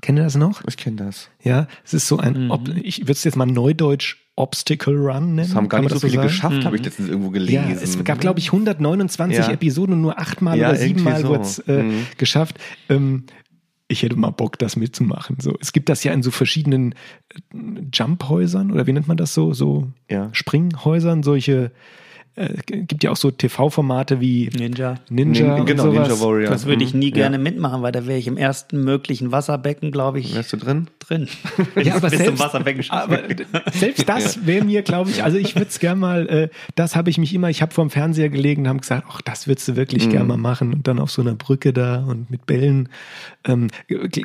Kennt ihr das noch? Ich kenne das. Ja, es ist so ein, mhm. ich würde es jetzt mal neudeutsch Obstacle Run nennen. Das haben gar nicht so viele so geschafft, mhm. habe ich letztens irgendwo gelesen. Ja, es gab, glaube ich, 129 ja. Episoden und nur achtmal ja, oder siebenmal so. wurde es äh, mhm. geschafft. Ähm, ich hätte mal Bock, das mitzumachen. So, es gibt das ja in so verschiedenen äh, Jumphäusern oder wie nennt man das so? So ja. Springhäusern, solche äh, gibt ja auch so TV-Formate wie Ninja. Ninja, Nin genau, sowas. Ninja Warrior. Das würde ich nie gerne ja. mitmachen, weil da wäre ich im ersten möglichen Wasserbecken, glaube ich. Wärst du drin? Drin. ja, aber selbst, aber selbst das wäre mir, glaube ich, also ich würde es gerne mal, äh, das habe ich mich immer, ich habe vor dem Fernseher gelegen und habe gesagt, ach, das würdest du wirklich mhm. gerne mal machen und dann auf so einer Brücke da und mit Bällen. Ähm,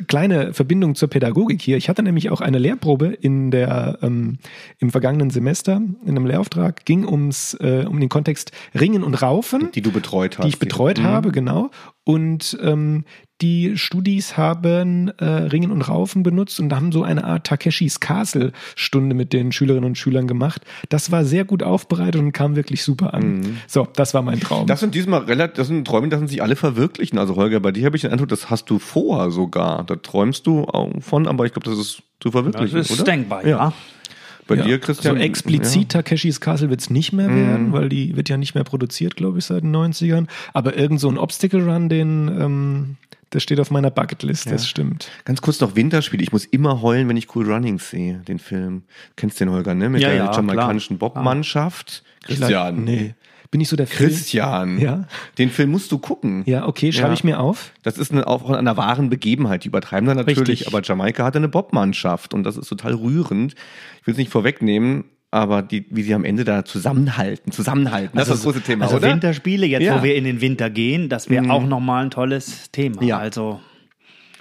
kleine Verbindung zur Pädagogik hier. Ich hatte nämlich auch eine Lehrprobe in der ähm, im vergangenen Semester in einem Lehrauftrag ging ums äh, um den Kontext Ringen und Raufen. Die du betreut hast. Die ich betreut die. habe, genau. Und ähm, die Studis haben äh, Ringen und Raufen benutzt und haben so eine Art Takeshis Castle Stunde mit den Schülerinnen und Schülern gemacht. Das war sehr gut aufbereitet und kam wirklich super an. Mhm. So, das war mein Traum. Das sind diesmal relativ, das sind Träume, das sind sich alle verwirklichen. Also Holger, bei dir habe ich den Eindruck, das hast du vor sogar. Da träumst du von, aber ich glaube, das ist zu verwirklichen, das ist oder? denkbar, ja. ja. Bei ja. dir, Christian? So explizit ja. Takeshis Castle wird es nicht mehr werden, mhm. weil die wird ja nicht mehr produziert, glaube ich, seit den 90ern. Aber irgend so ein Obstacle Run, den, ähm, das steht auf meiner Bucketlist, ja. das stimmt. Ganz kurz noch Winterspiel. Ich muss immer heulen, wenn ich Cool Runnings sehe, den Film. Kennst du den, Holger, ne? Mit der ja, jamaikanischen Bobmannschaft. Christian. Nee bin ich so der Film. Christian. Ja. Den Film musst du gucken. Ja, okay, schreibe ja. ich mir auf. Das ist eine, auch einer wahren Begebenheit. Die übertreiben dann natürlich, Richtig. aber Jamaika hatte eine Bobmannschaft und das ist total rührend. Ich will es nicht vorwegnehmen, aber die, wie sie am Ende da zusammenhalten, zusammenhalten, das also, ist das große Thema, also oder? Winterspiele, jetzt ja. wo wir in den Winter gehen, das wäre mhm. auch nochmal ein tolles Thema. Ja. Also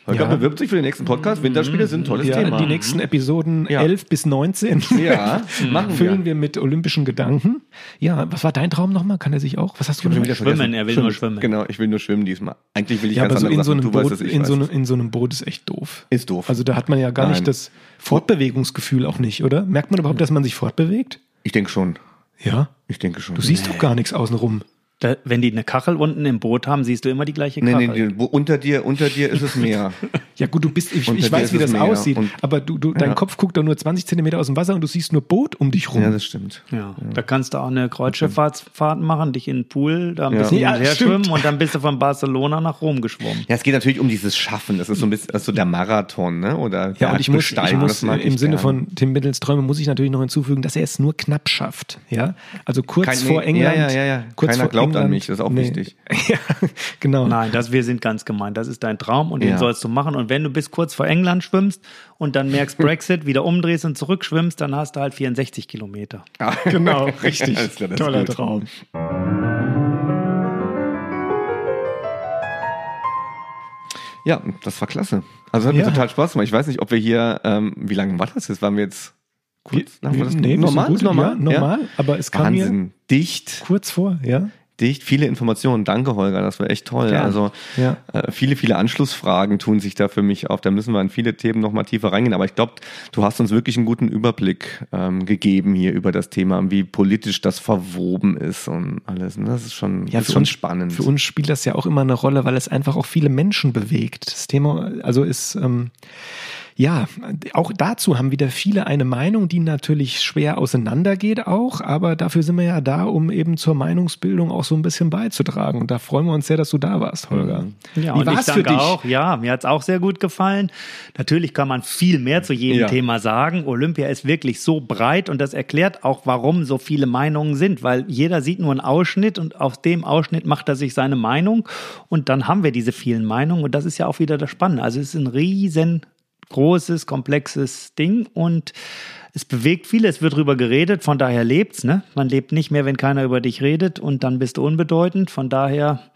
Holger ja. bewirbt sich für den nächsten Podcast. Winterspiele sind ein tolles ja, Thema. Die nächsten Episoden ja. 11 bis 19 ja, machen füllen wir. wir mit olympischen Gedanken. Ja, was war dein Traum nochmal? Kann er sich auch? Was hast du schon wieder Schwimmen, vergessen? er will schwimmen. nur schwimmen. Genau, ich will nur schwimmen diesmal. Eigentlich will ich ja, ganz aber so in so, einem Boot, weißt, in, so, in so einem Boot ist echt doof. Ist doof. Also da hat man ja gar Nein. nicht das Fortbewegungsgefühl auch nicht, oder? Merkt man überhaupt, dass man sich fortbewegt? Ich denke schon. Ja? Ich denke schon. Du siehst nee. doch gar nichts außenrum. Da, wenn die eine Kachel unten im Boot haben, siehst du immer die gleiche Nee, Kachel. nee, die, wo, unter dir, unter dir ist es Meer. Ja gut, du bist, ich, ich weiß, wie das Meer aussieht, und- aber du, du, dein Ja. Kopf guckt doch nur 20 Zentimeter aus dem Wasser und du siehst nur Boot um dich rum. ja, das stimmt. Ja, da kannst du auch eine Kreuzschifffahrtsfahrt machen, dich in den Pool, da ein Ja. bisschen Ja, her schwimmen und dann bist du von Barcelona nach Rom geschwommen. Ja, es geht natürlich um dieses Schaffen. Das ist so ein bisschen das ist so der Marathon, ne? Oder Ja, und ich muss, ich muss im ich Sinne gern. von Tim Middles Träume muss ich natürlich noch hinzufügen, dass er es nur knapp schafft. Ja, also kurz Kein- vor nee, England. ja, ja, ja, ja. Kurz Keiner vor glaubt an England, mich, das ist auch wichtig. ja, genau. Nein, das, wir sind ganz gemein. Das ist dein Traum und den Ja. sollst du machen. Und wenn du bis kurz vor England schwimmst und dann merkst Brexit, wieder umdrehst und zurückschwimmst, dann hast du halt 64 Kilometer. Genau, richtig. Klar, das ist Toller gut. Traum. Ja, das war klasse. Also hat mir Ja. total Spaß gemacht. Ich weiß nicht, ob wir hier, ähm, wie lange war das jetzt? Waren wir jetzt kurz? Haben wir das nee, normal? gut, normal? ja, normal, aber es kam mir Wahnsinn. Dicht, kurz vor, ja. Dicht, viele Informationen. Danke, Holger, das war echt toll. Gern. Also Ja. äh, viele, viele Anschlussfragen tun sich da für mich auf. Da müssen wir in viele Themen nochmal tiefer reingehen. Aber ich glaube, du hast uns wirklich einen guten Überblick ähm, gegeben hier über das Thema, wie politisch das verwoben ist und alles. Und das ist schon, Ja, ist schon uns, spannend. Für uns spielt das ja auch immer eine Rolle, weil es einfach auch viele Menschen bewegt. Das Thema, also ist, ähm, ja, auch dazu haben wieder viele eine Meinung, die natürlich schwer auseinandergeht auch, aber dafür sind wir ja da, um eben zur Meinungsbildung auch so ein bisschen beizutragen. Und da freuen wir uns sehr, dass du da warst, Holger. Ja, Wie und ich danke dich? auch. Ja, mir hat's auch sehr gut gefallen. Natürlich kann man viel mehr zu jedem Ja. Thema sagen. Olympia ist wirklich so breit und das erklärt auch, warum so viele Meinungen sind, weil jeder sieht nur einen Ausschnitt und aus dem Ausschnitt macht er sich seine Meinung und dann haben wir diese vielen Meinungen und das ist ja auch wieder das Spannende. Also es ist ein riesen großes, komplexes Ding und es bewegt viele, es wird drüber geredet, von daher lebt's, ne? Man lebt nicht mehr, wenn keiner über dich redet und dann bist du unbedeutend, von daher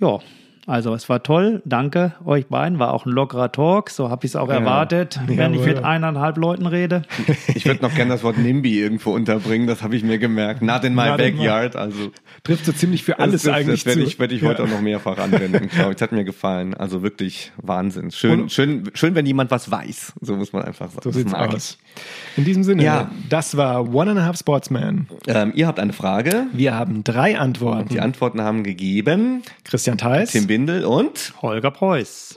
ja, also es war toll. Danke euch beiden. War auch ein lockerer Talk. So habe ich es auch erwartet, wenn ich mit eineinhalb Leuten rede. Ich würde noch gerne das Wort NIMBY irgendwo unterbringen, das habe ich mir gemerkt. Not in my Not in my- backyard. Also Trifft so ziemlich für alles das, eigentlich Das werde ich, werd ich Ja. heute auch noch mehrfach anwenden, glaube ich. Das hat mir gefallen. Also wirklich Wahnsinn. Schön, Und- schön, schön, wenn jemand was weiß. So muss man einfach sagen. So sieht's aus. In diesem Sinne, Ja. das war One and a Half Sportsman. Ähm, ihr habt eine Frage. Wir haben drei Antworten. Die Antworten haben gegeben Christian Theis. Tim Bindel und Holger Preuß.